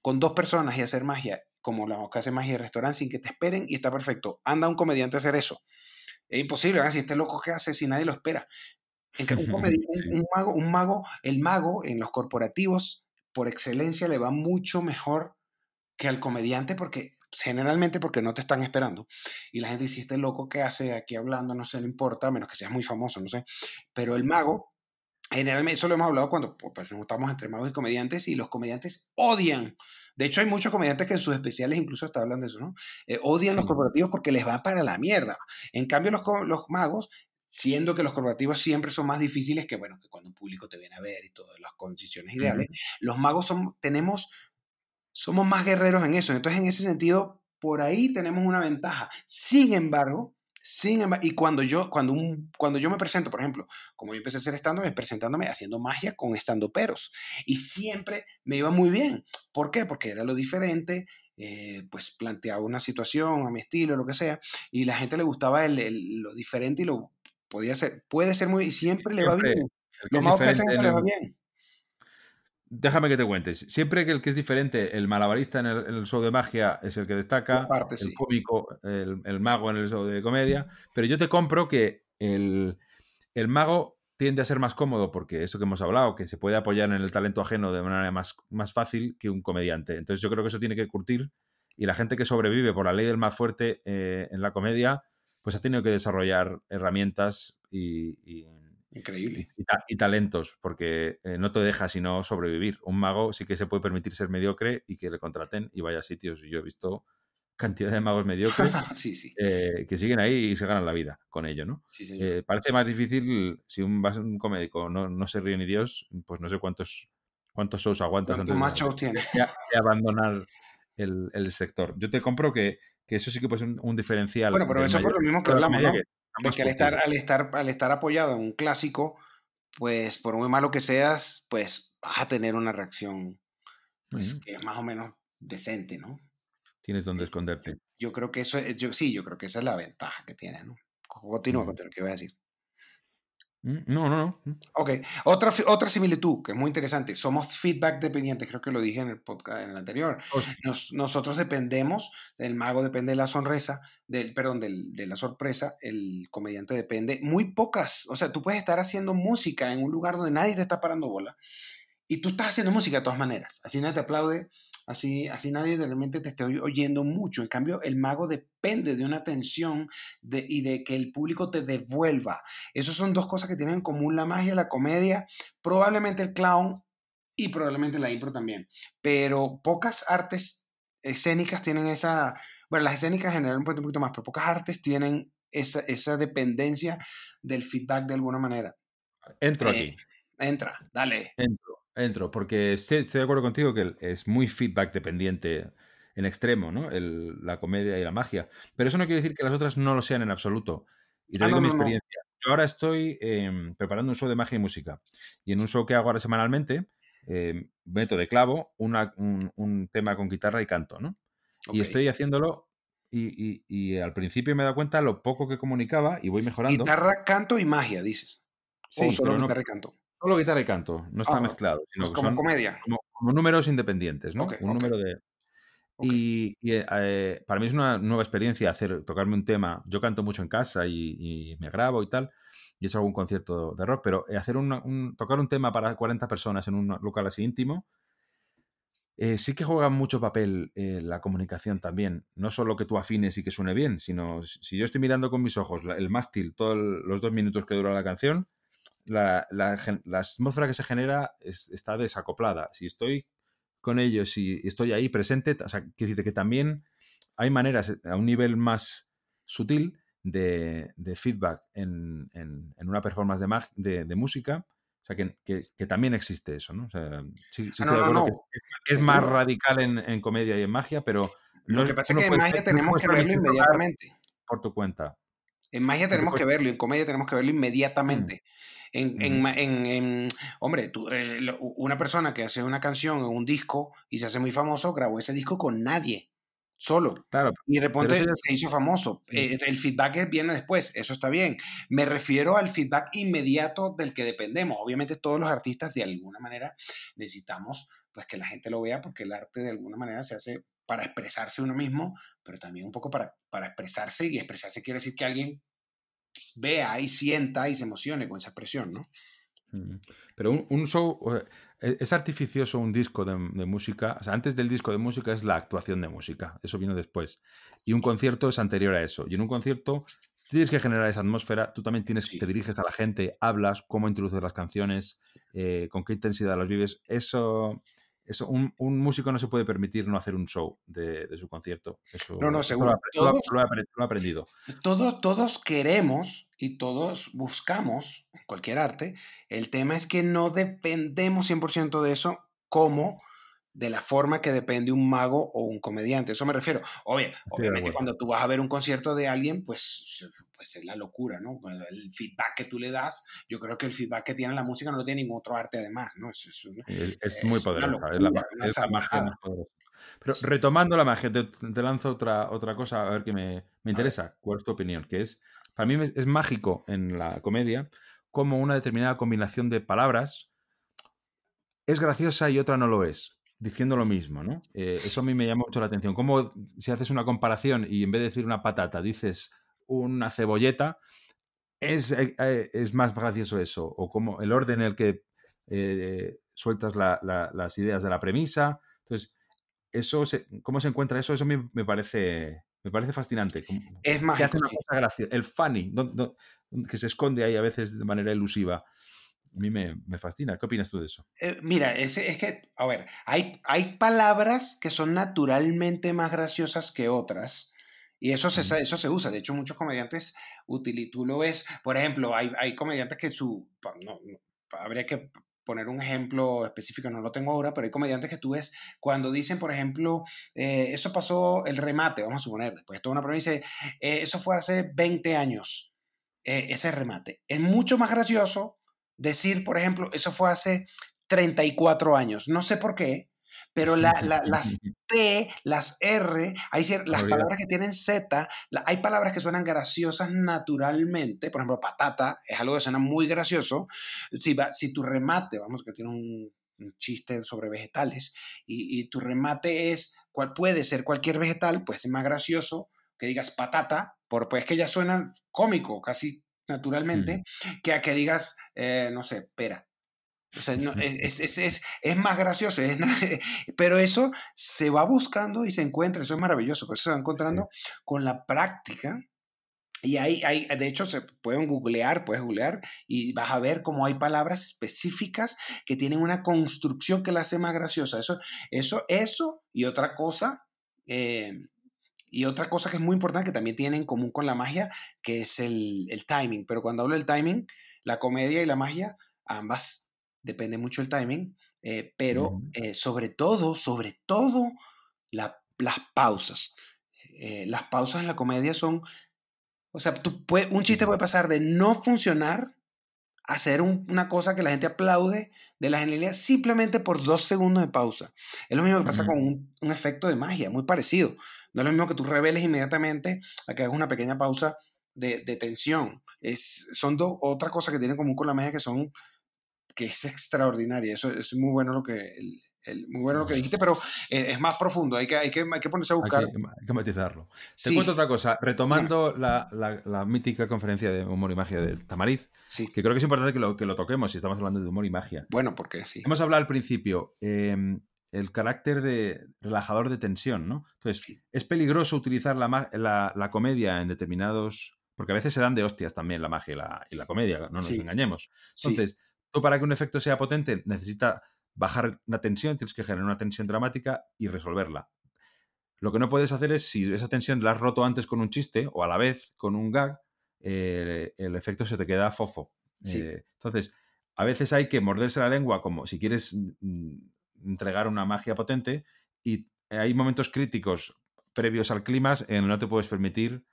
con dos personas y hacer magia, como la que hace magia de restaurante, sin que te esperen y está perfecto. Anda un comediante a hacer eso. Es imposible, ¿verdad? si este loco que hace si nadie lo espera. En cambio, un, comedi- un- Sí. un mago, un mago, el mago en los corporativos, por excelencia, le va mucho mejor que al comediante porque generalmente porque no te están esperando y la gente dice este loco que hace aquí hablando no sé no importa a menos que seas muy famoso no sé. Pero el mago generalmente eso lo hemos hablado cuando pues, nos estamos entre magos y comediantes y los comediantes odian. De hecho hay muchos comediantes que en sus especiales incluso hasta hablan de eso no Eh, odian los Sí. corporativos porque les va para la mierda. En cambio los, los magos siendo que los corporativos siempre son más difíciles que bueno que cuando un público te viene a ver y todas las condiciones ideales los magos son, tenemos, somos más guerreros en eso. Entonces, en ese sentido, por ahí tenemos una ventaja. Sin embargo, sin embargo, y cuando yo, cuando, un, cuando yo me presento, por ejemplo, como yo empecé a hacer stand es presentándome haciendo magia con estando peros. Y siempre me iba muy bien. ¿Por qué? Porque era lo diferente, eh, pues planteaba una situación a mi estilo, lo que sea, y la gente le gustaba el, el- lo diferente y lo podía ser, puede ser muy, y siempre le va bien. Es magos que les va bien. Déjame que te cuentes. Siempre que el que es diferente, el malabarista en el, en el show de magia es el que destaca, Aparte, el sí. cómico, el, el mago en el show de comedia, pero yo te compro que el, el mago tiende a ser más cómodo porque eso que hemos hablado, que se puede apoyar en el talento ajeno de manera más, más fácil que un comediante. Entonces yo creo que eso tiene que curtir y la gente que sobrevive por la ley del más fuerte eh, en la comedia, pues ha tenido que desarrollar herramientas y- y Increíble. y, ta- y talentos, porque eh, no te deja sino sobrevivir. Un mago sí que se puede permitir ser mediocre y que le contraten y vaya a sitios. Yo he visto cantidad de magos mediocres sí, sí. eh, que siguen ahí y se ganan la vida con ello, ¿no? Sí. Eh, parece más difícil si un, vas un comédico no, no se ríe ni Dios, pues no sé cuántos, cuántos shows aguantas ¿Cuántos antes más de, abandonar el, el sector. Yo te compro que, que eso sí que puede ser un, un diferencial. Bueno, pero eso por mayor- lo mismo que hablamos, ¿no? que está De más que al estar, al, estar, al estar apoyado en un clásico, pues por muy malo que seas, pues vas a tener una reacción pues, que es más o menos decente, ¿no? Tienes donde esconderte. Yo creo que eso es, yo, sí, yo creo que esa es la ventaja que tiene, ¿no? Continúa, Ujú. continúa, ¿qué voy a decir? Mm, No, no, no. Ok, otra, otra similitud que es muy interesante. Somos feedback dependientes, creo que lo dije en el podcast en el anterior. Nos- nosotros dependemos, el mago depende de la sonrisa, del, perdón, del- de la sorpresa, el comediante depende, muy pocas. O sea, tú puedes estar haciendo música en un lugar donde nadie te está parando bola y tú estás haciendo música de todas maneras. Así nadie te aplaude, así, así nadie realmente te esté oy- oyendo mucho. En cambio, el mago depende de una atención de, y de que el público te devuelva. Esas son dos cosas que tienen en común la magia, la comedia, probablemente el clown y probablemente la impro también. Pero pocas artes escénicas tienen esa, bueno, las escénicas generalmente un poquito más, pero pocas artes tienen esa, esa dependencia del feedback de alguna manera. Entro Eh, aquí. Entra, dale. Entro, entro, porque sí, estoy de acuerdo contigo que es muy feedback dependiente en extremo, ¿no? El- la comedia y la magia. Pero eso no quiere decir que las otras no lo sean en absoluto. Y te Ah, digo no, mi no. experiencia. Yo ahora estoy em, preparando un show de magia y música. Y en un show que hago ahora semanalmente, eh, meto de clavo una- un, un tema con guitarra y canto, ¿no? Y estoy haciéndolo y, y- y al principio me he dado cuenta lo poco que comunicaba y voy mejorando. Guitarra, canto y magia, dices. Sí, solo no- guitarra y canto. Solo guitarra y canto, no está Ah, mezclado, sino Pues que como son comedia. como, como números independientes, ¿no? Ok, un ok. número de... Ok. Y, y, eh, para mí es una nueva experiencia hacer, tocarme un tema. Yo canto mucho en casa y, y me grabo y tal, y he hecho algún concierto de rock, pero eh, hacer una- un, tocar un tema para 40 personas en un local así íntimo, eh, sí que juega mucho papel eh, la comunicación también. No solo que tú afines y que suene bien, sino si yo estoy mirando con mis ojos el mástil todos los dos minutos que dura la canción, la, la la atmósfera que se genera es- está desacoplada. Si estoy con ellos y estoy ahí presente, o sea, quiero decirte que también hay maneras a un nivel más sutil de, de feedback en, en- en una performance de, mag- de, de música. O sea, que, que- que también existe eso, ¿no? O sea, sí, sí estoy no, de no, acuerdo no. que es, más radical en, en comedia y en magia, pero Lo que pasa es que en magia tenemos que verlo inmediatamente. por tu cuenta. En magia tenemos que verlo, en comedia tenemos que verlo inmediatamente. En, en en- en- hombre, tú, eh, lo- una persona que hace una canción o un disco y se hace muy famoso, grabó ese disco con nadie, solo. Claro, Y de repente ya- se hizo famoso. Eh, el feedback viene después, eso está bien. Me refiero al feedback inmediato del que dependemos. Obviamente todos los artistas de alguna manera necesitamos pues que la gente lo vea porque el arte de alguna manera se hace para expresarse uno mismo, pero también un poco para, para expresarse y expresarse quiere decir que alguien vea y sienta y se emocione con esa expresión, ¿no? Mm. Pero un, un show, e- es artificioso un disco de, de música. O sea, antes del disco de música es la actuación de música. Eso vino después. Y un concierto es anterior a eso. Y en un concierto tienes que generar esa atmósfera. Tú también tienes, Sí. te diriges a la gente, hablas, cómo introduces las canciones, eh, con qué intensidad las vives. Eso, eso un, un músico no se puede permitir no hacer un show de, de su concierto. Eso, No, no, seguro. Lo, Todos- lo lo he aprendido. Todos, todos queremos y todos buscamos en cualquier arte. El tema es que no dependemos 100% de eso como de la forma que depende un mago o un comediante. Eso me refiero. Obvio, obviamente cuando tú vas a ver un concierto de alguien, pues, pues es la locura, ¿no? El feedback que tú le das, yo creo que el feedback que tiene la música no lo tiene ningún otro arte además, ¿no? Es, es una- Es, es Es muy poderosa. es la, es la magia más poderosa. Pero retomando la magia, te, te lanzo otra, otra cosa, a ver que me, me interesa. ¿Cuál es tu opinión? Que es, para mí es mágico en la comedia como una determinada combinación de palabras es graciosa y otra no lo es, diciendo lo mismo, ¿no? Eh, eso a mí me llama mucho la atención. Como si haces una comparación y en vez de decir una patata dices una cebolleta, es, eh, eh, es más gracioso eso. O como el orden en el que eh, sueltas la- la- las ideas de la premisa. Entonces, eso se- ¿cómo se encuentra eso? Eso me, me parece, me parece fascinante. Es que mágico. hace una cosa graciosa. El funny, que se esconde ahí a veces de manera elusiva. A mí me, me fascina. ¿Qué opinas tú de eso? Eh, mira, ese, es que, a ver, hay, hay palabras que son naturalmente más graciosas que otras. Y eso se, eso se usa. De hecho, muchos comediantes, utili- tú lo ves, por ejemplo, hay, hay comediantes que su... No, no, habría que poner un ejemplo específico, no lo tengo ahora, pero hay comediantes que tú ves cuando dicen, por ejemplo, eh, eso pasó el remate, vamos a suponer, después de toda una premisa, dice, eh, eso fue hace 20 años, eh, ese remate. Es mucho más gracioso decir, por ejemplo, eso fue hace 34 años. No sé por qué, pero la- la- las T, las R, hay las palabras que tienen Z, la- hay palabras que suenan graciosas naturalmente. Por ejemplo, patata es algo que suena muy gracioso. Si, va- si tu remate, vamos, que tiene un, un chiste sobre vegetales, y, y tu remate es, cual puede ser cualquier vegetal, pues es más gracioso que digas patata, por, pues que ya suena cómico, casi naturalmente, que a que digas, eh, no sé, pera. O sea, no, es, es, es, es, más gracioso, pero eso se va buscando y se encuentra, eso es maravilloso, pues se va encontrando con la práctica. Y hay, hay, de hecho, se pueden googlear, puedes googlear y vas a ver cómo hay palabras específicas que tienen una construcción que la hace más graciosa. Eso, eso, eso y otra cosa, eh, y otra cosa que es muy importante que también tiene en común con la magia, que es el, el timing. Pero cuando hablo del timing, la comedia y la magia, ambas depende mucho del timing, eh, pero eh, sobre todo, sobre todo, la- las pausas. Eh, las pausas en la comedia son, o sea, tú puede- un chiste puede pasar de no funcionar hacer una cosa que la gente aplaude de la genialidad simplemente por dos segundos de pausa. Es lo mismo que pasa con un, un, efecto de magia, muy parecido. No es lo mismo que tú reveles inmediatamente a que hagas una pequeña pausa de, de tensión. Es, son dos, otra cosa que tienen común con la magia que son que es extraordinaria. Eso, es muy bueno lo que muy bueno lo que dijiste, pero eh, es más profundo, hay que, hay que, hay que ponerse a buscar. Hay que, matizarlo. Te cuento otra cosa, retomando la, la, mítica conferencia de humor y magia de Tamariz, que creo que es importante que lo, que lo toquemos si estamos hablando de humor y magia. Bueno, porque sí. Hemos hablado al principio, em, el carácter de relajador de tensión, ¿no? Entonces, es peligroso utilizar la, la, comedia en determinados... Porque a veces se dan de hostias también la magia y la, y la comedia, no nos engañemos. Entonces, tú para que un efecto sea potente necesita bajar la tensión, tienes que generar una tensión dramática y resolverla. Lo que no puedes hacer es, si esa tensión la has roto antes con un chiste o a la vez con un gag, eh, el efecto se te queda fofo. Eh, entonces, a veces hay que morderse la lengua como si quieres mm, entregar una magia potente y hay momentos críticos previos al clima en no te puedes permitir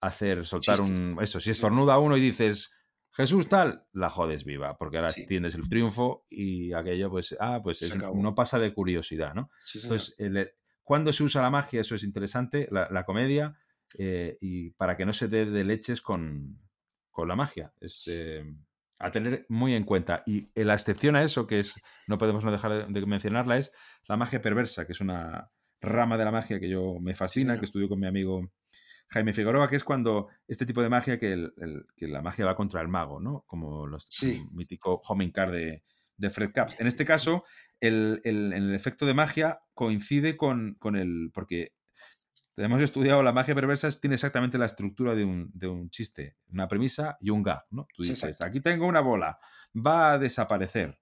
hacer, soltar un... Eso, si estornuda uno y dices Jesús tal, la jodes viva, porque ahora tienes el triunfo y aquello, pues, ah, pues no pasa de curiosidad, ¿no? Entonces, cuando se usa la magia, eso es interesante, la, comedia, eh, y para que no se dé de leches con, la magia. Es eh, a tener muy en cuenta. Y la excepción a eso, que es, no podemos no dejar de mencionarla, es la magia perversa, que es una rama de la magia que yo me fascina, que estudio con mi amigo Jaime Figueroa, que es cuando este tipo de magia que, la magia va contra el mago, ¿no? Como los sí. mítico homing card de, Fred Capps. En este caso, el, efecto de magia coincide con, el. porque hemos estudiado la magia perversa, tiene exactamente la estructura de un, chiste, una premisa y un gag, ¿no? Tú dices, aquí tengo una bola, va a desaparecer.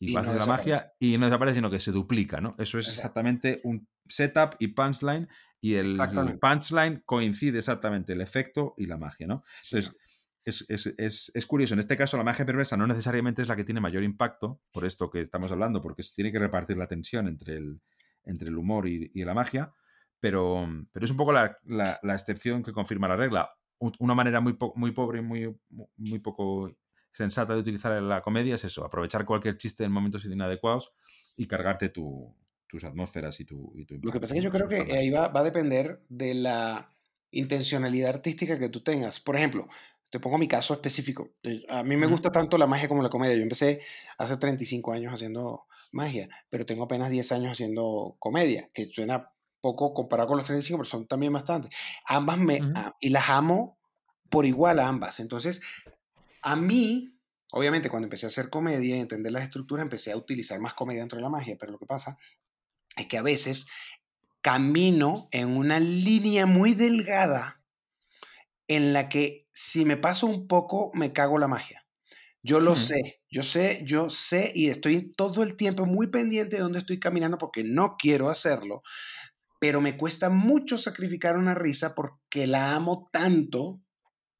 Y, va a la magia y no desaparece, sino que se duplica, ¿no? Eso es exactamente un setup y punchline y el, punchline coincide exactamente el efecto y la magia, ¿no? Entonces, es, curioso. En este caso, la magia perversa no necesariamente es la que tiene mayor impacto, por esto que estamos hablando, porque se tiene que repartir la tensión entre el, entre el humor y, la magia, pero, pero, es un poco la, excepción que confirma la regla. Una manera muy, muy pobre y muy, muy poco sensata de utilizar la comedia es eso, aprovechar cualquier chiste en momentos inadecuados y cargarte tu, tus atmósferas y tu, Lo que pasa es que yo creo que ahí va, va, a depender de la intencionalidad artística que tú tengas. Por ejemplo, te pongo mi caso específico. Eh, a mí me gusta tanto la magia como la comedia. Yo empecé hace 35 años haciendo magia, pero tengo apenas 10 años haciendo comedia, que suena poco comparado con los 35, pero son también bastante. Ambas me... y las amo por igual a ambas. Entonces, a mí, obviamente, cuando empecé a hacer comedia y entender las estructuras, empecé a utilizar más comedia dentro de la magia, pero lo que pasa es que a veces camino en una línea muy delgada en la que si me paso un poco me cago la magia. Yo lo sé, yo sé, yo sé y estoy todo el tiempo muy pendiente de dónde estoy caminando porque no quiero hacerlo, pero me cuesta mucho sacrificar una risa porque la amo tanto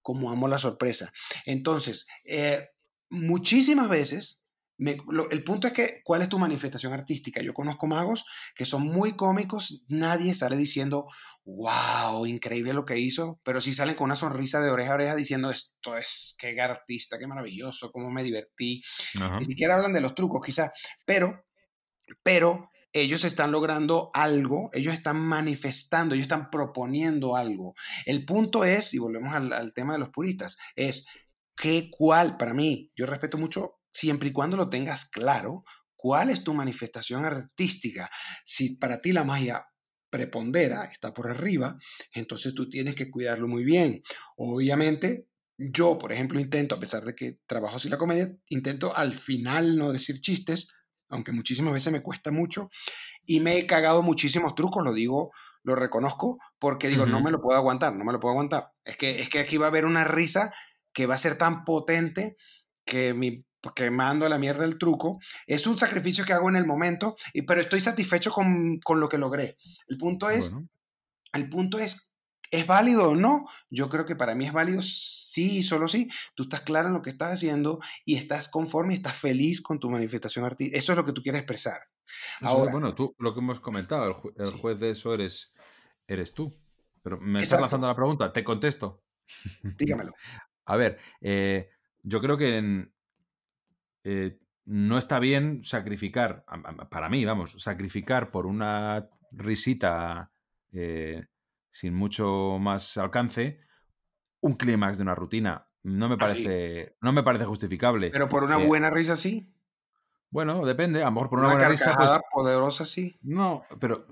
como amo la sorpresa. Entonces, eh, muchísimas veces el punto es que, ¿cuál es tu manifestación artística? Yo conozco magos que son muy cómicos, nadie sale diciendo, wow, increíble lo que hizo, pero sí salen con una sonrisa de oreja a oreja diciendo, esto es, qué artista, qué maravilloso, cómo me divertí. Ni siquiera hablan de los trucos, quizás, pero, pero ellos están logrando algo, ellos están manifestando, ellos están proponiendo algo. El punto es, y volvemos al, tema de los puristas, es que cuál, para mí, yo respeto mucho siempre y cuando lo tengas claro, cuál es tu manifestación artística. Si para ti la magia prepondera, está por arriba, entonces tú tienes que cuidarlo muy bien. Obviamente, yo, por ejemplo, intento, a pesar de que trabajo así la comedia, intento al final no decir chistes, aunque muchísimas veces me cuesta mucho, y me he cagado muchísimos trucos, lo digo, lo reconozco, porque digo, no me lo puedo aguantar, no me lo puedo aguantar. Es que, es que aquí va a haber una risa que va a ser tan potente que mi quemando la mierda el truco. Es un sacrificio que hago en el momento, y, pero estoy satisfecho con, lo que logré. El punto es, el punto es, ¿es válido o no? Yo creo que para mí es válido sí y solo sí. Tú estás claro en lo que estás haciendo y estás conforme y estás feliz con tu manifestación artística. Eso es lo que tú quieres expresar. Ahora, bueno, tú, lo que hemos comentado, el, juez de eso eres, eres tú. Pero me estás lanzando la pregunta, te contesto. Dígamelo. A ver, eh, yo creo que en, eh, no está bien sacrificar, para mí, vamos, sacrificar por una risita eh, sin mucho más alcance un clímax de una rutina. No me Ah, parece, no me parece justificable. Pero por una Eh, buena risa sí. Bueno, depende. A lo mejor por una, Una, buena risa, pues poderosa sí. no, pero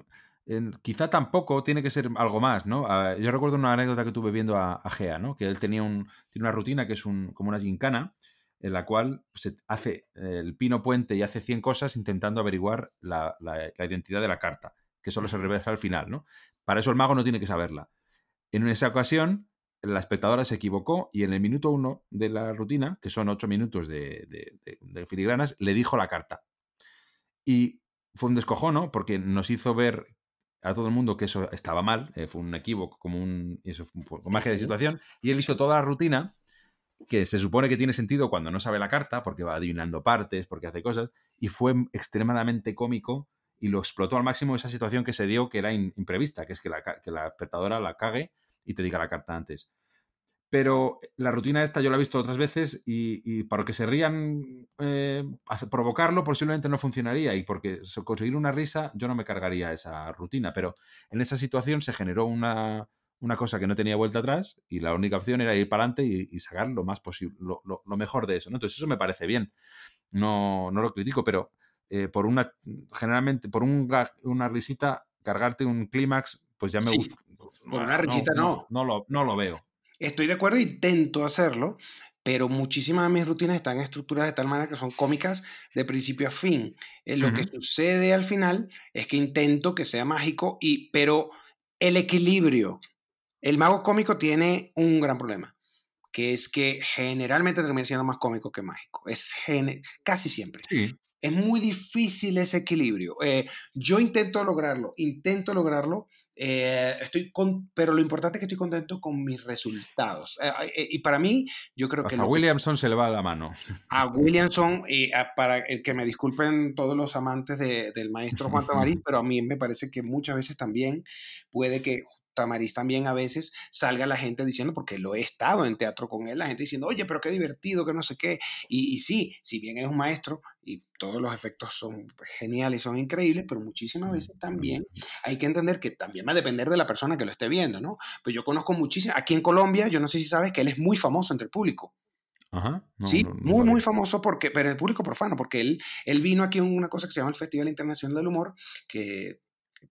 eh, quizá tampoco tiene que ser algo más, ¿no? Ah, yo recuerdo una anécdota que tuve viendo a, a Gea, ¿no? Que él tenía un, tiene una rutina que es un, como una gincana, en la cual se hace el pino puente y hace 100 cosas intentando averiguar la, la- la identidad de la carta, que solo se revela al final, ¿no? Para eso el mago no tiene que saberla. En esa ocasión, la espectadora se equivocó y en el minuto uno de la rutina, que son ocho minutos de, de- de- de filigranas, le dijo la carta. Y fue un descojono porque nos hizo ver a todo el mundo que eso estaba mal, eh, fue un equívoco, como un eso fue un magia de situación, y él hizo toda la rutina que se supone que tiene sentido cuando no sabe la carta, porque va adivinando partes, porque hace cosas, y fue extremadamente cómico y lo explotó al máximo esa situación que se dio que era imprevista, que es que la, que la la cague y te diga la carta antes. Pero la rutina esta yo la he visto otras veces y, para que se rían, eh, provocarlo posiblemente no funcionaría y porque conseguir una risa yo no me cargaría esa rutina, pero en esa situación se generó una, una cosa que no tenía vuelta atrás y la única opción era ir para adelante y, sacar lo más posible, lo, lo- mejor de eso. Entonces eso me parece bien, no, no lo critico, pero eh, por una, generalmente, por un una risita, cargarte un clímax, pues ya me Sí, gusta. por una risita no. No, lo, no lo veo. Estoy de acuerdo, intento hacerlo, pero muchísimas de mis rutinas están estructuradas de tal manera que son cómicas de principio a fin. Eh, lo que sucede al final es que intento que sea mágico, y, pero el equilibrio. El mago cómico tiene un gran problema, que es que generalmente termina siendo más cómico que mágico. Es casi siempre. Sí. Es muy difícil ese equilibrio. Eh, yo intento lograrlo, intento lograrlo, eh, estoy con, pero lo importante es que estoy contento con mis resultados. Eh, y para mí, yo creo que, que Williamson se le va la mano. a Williamson, y a- para el que me disculpen todos los amantes de- del maestro Juan Tamariz, pero a mí me parece que muchas veces también puede que Tamariz también a veces salga la gente diciendo, porque lo he estado en teatro con él, la gente diciendo, oye, pero qué divertido, que no sé qué. Y, y sí, si bien es un maestro y todos los efectos son geniales, son increíbles, pero muchísimas veces también hay que entender que también va a depender de la persona que lo esté viendo, ¿no? Pues yo conozco muchísimo, aquí en Colombia, yo no sé si sabes que él es muy famoso entre el público. Ajá. No, Sí, no- no muy, muy famoso, porque, pero el público profano, porque él, él vino aquí a una cosa que se llama el Festival Internacional del Humor, que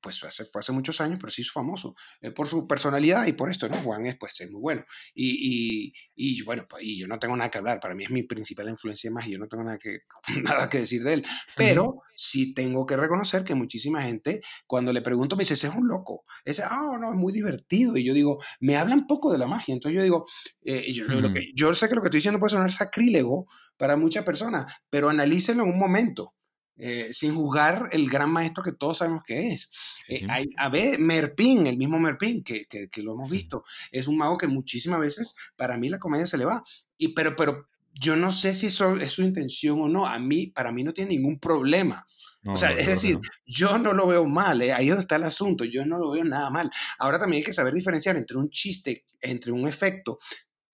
pues hace, fue hace muchos años, pero sí es famoso eh, por su personalidad y por esto, ¿no? Juan es, pues, es muy bueno. Y, y, y, bueno, pues, y yo no tengo nada que hablar, para mí es mi principal influencia más y yo no tengo nada que, nada que decir de él. Pero sí tengo que reconocer que muchísima gente, cuando le pregunto, me dice, ese es un loco. Ese, ah, no, es muy divertido. Y yo digo, me hablan poco de la magia. Entonces yo digo, eh, yo, lo que, yo sé que lo que estoy diciendo puede sonar sacrílego para muchas personas, pero analícenlo en un momento. Eh, sin juzgar el gran maestro que todos sabemos que es. Eh, sí. hay, a ver, Merpin, el mismo Merpin, que, que, que lo hemos Sí. visto, es un mago que muchísimas veces para mí la comedia se le va. Y, pero, pero yo no sé si eso es su intención o no. A mí, para mí no tiene ningún problema. No, o sea, no, es decir, no. yo no lo veo mal, ¿eh? ahí es donde está el asunto, yo no lo veo nada mal. Ahora también hay que saber diferenciar entre un chiste, entre un efecto,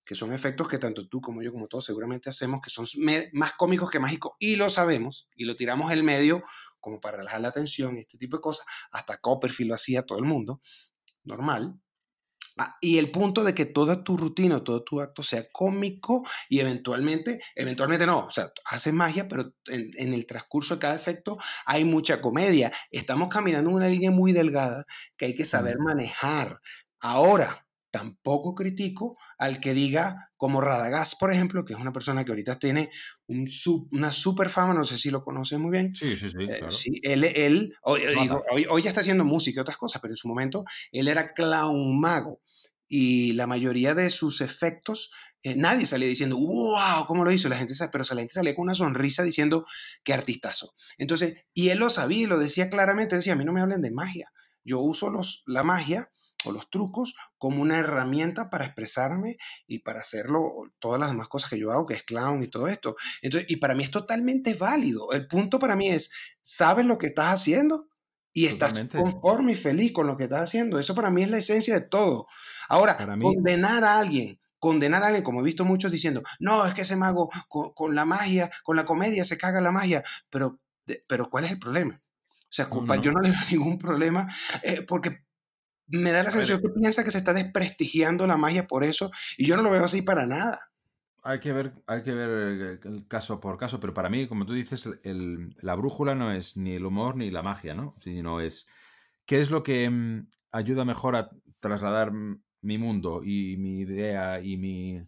que son efectos que tanto tú como yo, como todos seguramente hacemos, que son más cómicos que mágicos, y lo sabemos, y lo tiramos en medio como para relajar la atención y este tipo de cosas. Hasta Copperfield lo hacía todo el mundo, normal. Ah, y el punto de que toda tu rutina, todo tu acto sea cómico y eventualmente, eventualmente no, o sea, haces magia, pero en, en el transcurso de cada efecto hay mucha comedia. Estamos caminando en una línea muy delgada que hay que saber manejar. Ahora, tampoco critico al que diga, como Radagast, por ejemplo, que es una persona que ahorita tiene un sub- una super fama, no sé si lo conoces muy bien, Sí, sí, sí, eh, claro. sí, él, él hoy, digo, hoy, hoy ya está haciendo música y otras cosas, pero en su momento él era clown mago y la mayoría de sus efectos, eh, nadie salía diciendo, wow, ¿cómo lo hizo? La gente, pero la gente salía con una sonrisa diciendo, qué artistazo. Entonces, y él lo sabía y lo decía claramente, decía, a mí no me hablen de magia, yo uso los, la magia o los trucos como una herramienta para expresarme y para hacerlo todas las demás cosas que yo hago, que es clown y todo esto. Entonces, y para mí es totalmente válido. El punto para mí es, ¿sabes lo que estás haciendo? Y estás Totalmente. conforme y feliz con lo que estás haciendo. Eso para mí es la esencia de todo. Ahora, Para mí- condenar a alguien, condenar a alguien, como he visto muchos diciendo, no, es que ese mago con, la magia, con la comedia se caga la magia, pero, pero ¿cuál es el problema? O sea, culpa, yo no le veo ningún problema, eh, porque me da la sensación que piensa que se está desprestigiando la magia por eso, y yo no lo veo así para nada. Hay que ver, hay que ver el caso por caso, pero para mí, como tú dices, la brújula no es ni el humor ni la magia, ¿no? Sino es qué es lo que mm, ayuda mejor a trasladar mi mundo y mi idea y mi...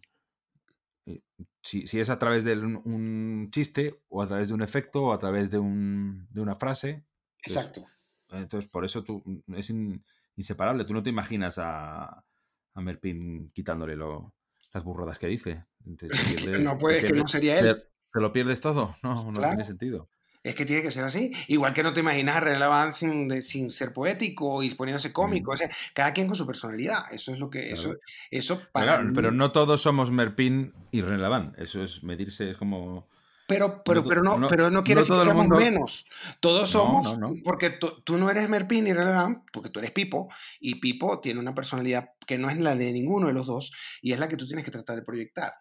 Si, es a través de un, chiste o a través de un efecto o a través de, un, de una frase. Pues Exacto. Entonces, por eso tú, es inseparable. Tú no te imaginas a, a Merpin quitándole las burradas que dice. no puede, que no sería él. ¿Te lo pierdes todo? No, no tiene sentido. Es que tiene que ser así. Igual que no te imaginas a René sin, sin ser poético y poniéndose cómico. O sea, cada quien con su personalidad. Eso es lo que. Eso, eso para pero, no todos somos Merpin y René Eso es medirse, es como. Pero, pero, pero, no, pero no quiere decir que seamos menos. Todos somos, porque tú no eres Merpin y René porque tú eres Pipo, y Pipo tiene una personalidad que no es la de ninguno de los dos, y es la que tú tienes que tratar de proyectar.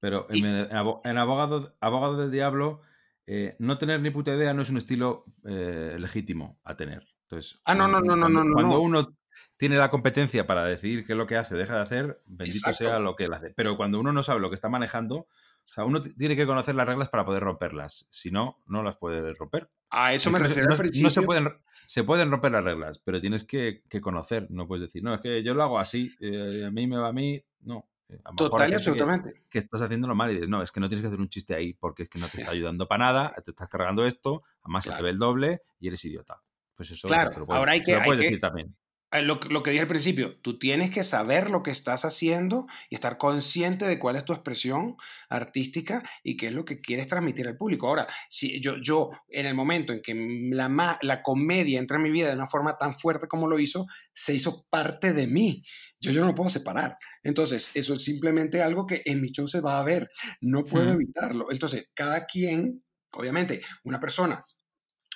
Pero en, en abogado, abogado del diablo eh, no tener ni puta idea no es un estilo eh, legítimo a tener. Entonces, ah, no, no, no, no, no, no. Cuando uno tiene la competencia para decidir qué es lo que hace, deja de hacer, bendito sea lo que él hace. Pero cuando uno no sabe lo que está manejando, o sea, uno tiene que conocer las reglas para poder romperlas. Si no, no las puedes romper. A eso me refiero no, No se pueden, se pueden romper las reglas, pero tienes que, conocer. No puedes decir, no, es que yo lo hago así, eh, a mí me va a mí. No, Total y absolutamente. Que, estás haciéndolo mal y dices, no, es que no tienes que hacer un chiste ahí porque es que no te está ayudando para nada, te estás cargando esto, además se te ve el doble y eres idiota. Pues eso claro, lo puedes, ahora hay que, decir también. Eh, lo, lo, que dije al principio, tú tienes que saber lo que estás haciendo y estar consciente de cuál es tu expresión artística y qué es lo que quieres transmitir al público. Ahora, si yo, yo en el momento en que la, la comedia entra en mi vida de una forma tan fuerte como lo hizo, se hizo parte de mí. Yo, yo no lo puedo separar. Entonces, eso es simplemente algo que en mi show se va a ver. No puedo evitarlo. Entonces, cada quien, obviamente, una persona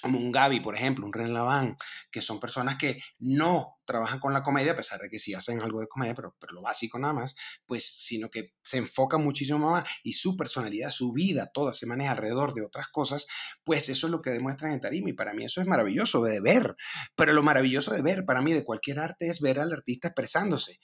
como un Gaby, por ejemplo, un Ren Laván, que son personas que no trabajan con la comedia, a pesar de que sí hacen algo de comedia, pero, pero lo básico nada más, pues, sino que se enfocan muchísimo más y su personalidad, su vida, toda se maneja alrededor de otras cosas, pues eso es lo que demuestran en Tarima y para mí eso es maravilloso de ver, pero lo maravilloso de ver para mí de cualquier arte es ver al artista expresándose,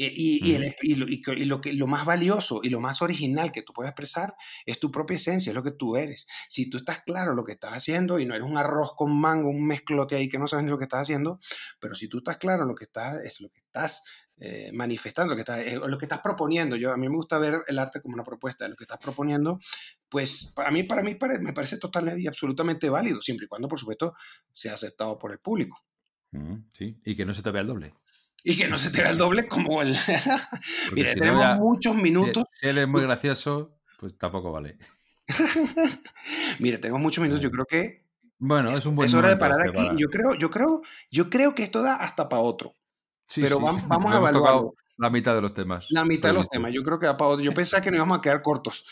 y, y, lo, y, lo, que, lo más valioso y lo más original que tú puedes expresar es tu propia esencia, es lo que tú eres. Si tú estás claro lo que estás haciendo y no eres un arroz con mango, un mezclote ahí que no sabes ni lo que estás haciendo, pero si tú estás claro lo que estás, es lo que estás eh, manifestando, lo que, estás, lo que estás proponiendo. Yo, a mí me gusta ver el arte como una propuesta de lo que estás proponiendo, pues para mí, para mí me parece totalmente y absolutamente válido, siempre y cuando, por supuesto, sea aceptado por el público. Sí, y que no se te vea el doble y que no se te el doble como el. Mire, tenemos muchos minutos. Si él es muy gracioso, pues tampoco vale. Mire, tenemos muchos minutos. Yo creo que. Bueno, es, un buen Es hora de parar este aquí. Yo creo, yo creo, yo creo que esto da hasta para otro. Sí, Pero vamos, vamos a evaluar. La mitad de los temas. La mitad de los temas. Yo creo que da para otro. Yo pensaba que nos íbamos a quedar cortos.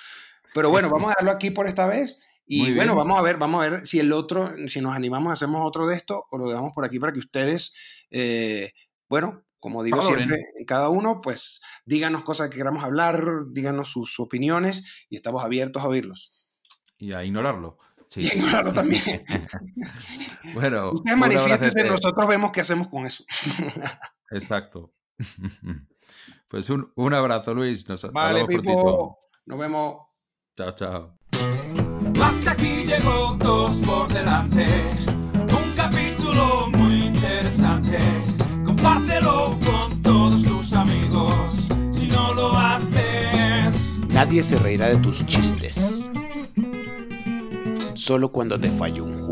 Pero bueno, vamos a dejarlo aquí por esta vez. Y bueno, vamos a ver, vamos a ver si el otro, si nos animamos, hacemos otro de esto o lo dejamos por aquí para que ustedes eh, bueno, como digo siempre, cada uno, pues díganos cosas que queramos hablar, díganos sus opiniones y estamos abiertos a oírlos. Y a ignorarlo. Sí. Y a ignorarlo también. bueno. Ustedes manifiestense, nosotros vemos qué hacemos con eso. Exacto. Pues un, un abrazo, Luis. Nos vale, Pipo. Nos vemos. Chao, chao. Hasta aquí llegó dos por delante. Un capítulo muy interesante compártelo con todos tus amigos. Si no lo haces, nadie se reirá de tus chistes. Solo cuando te falle un juego.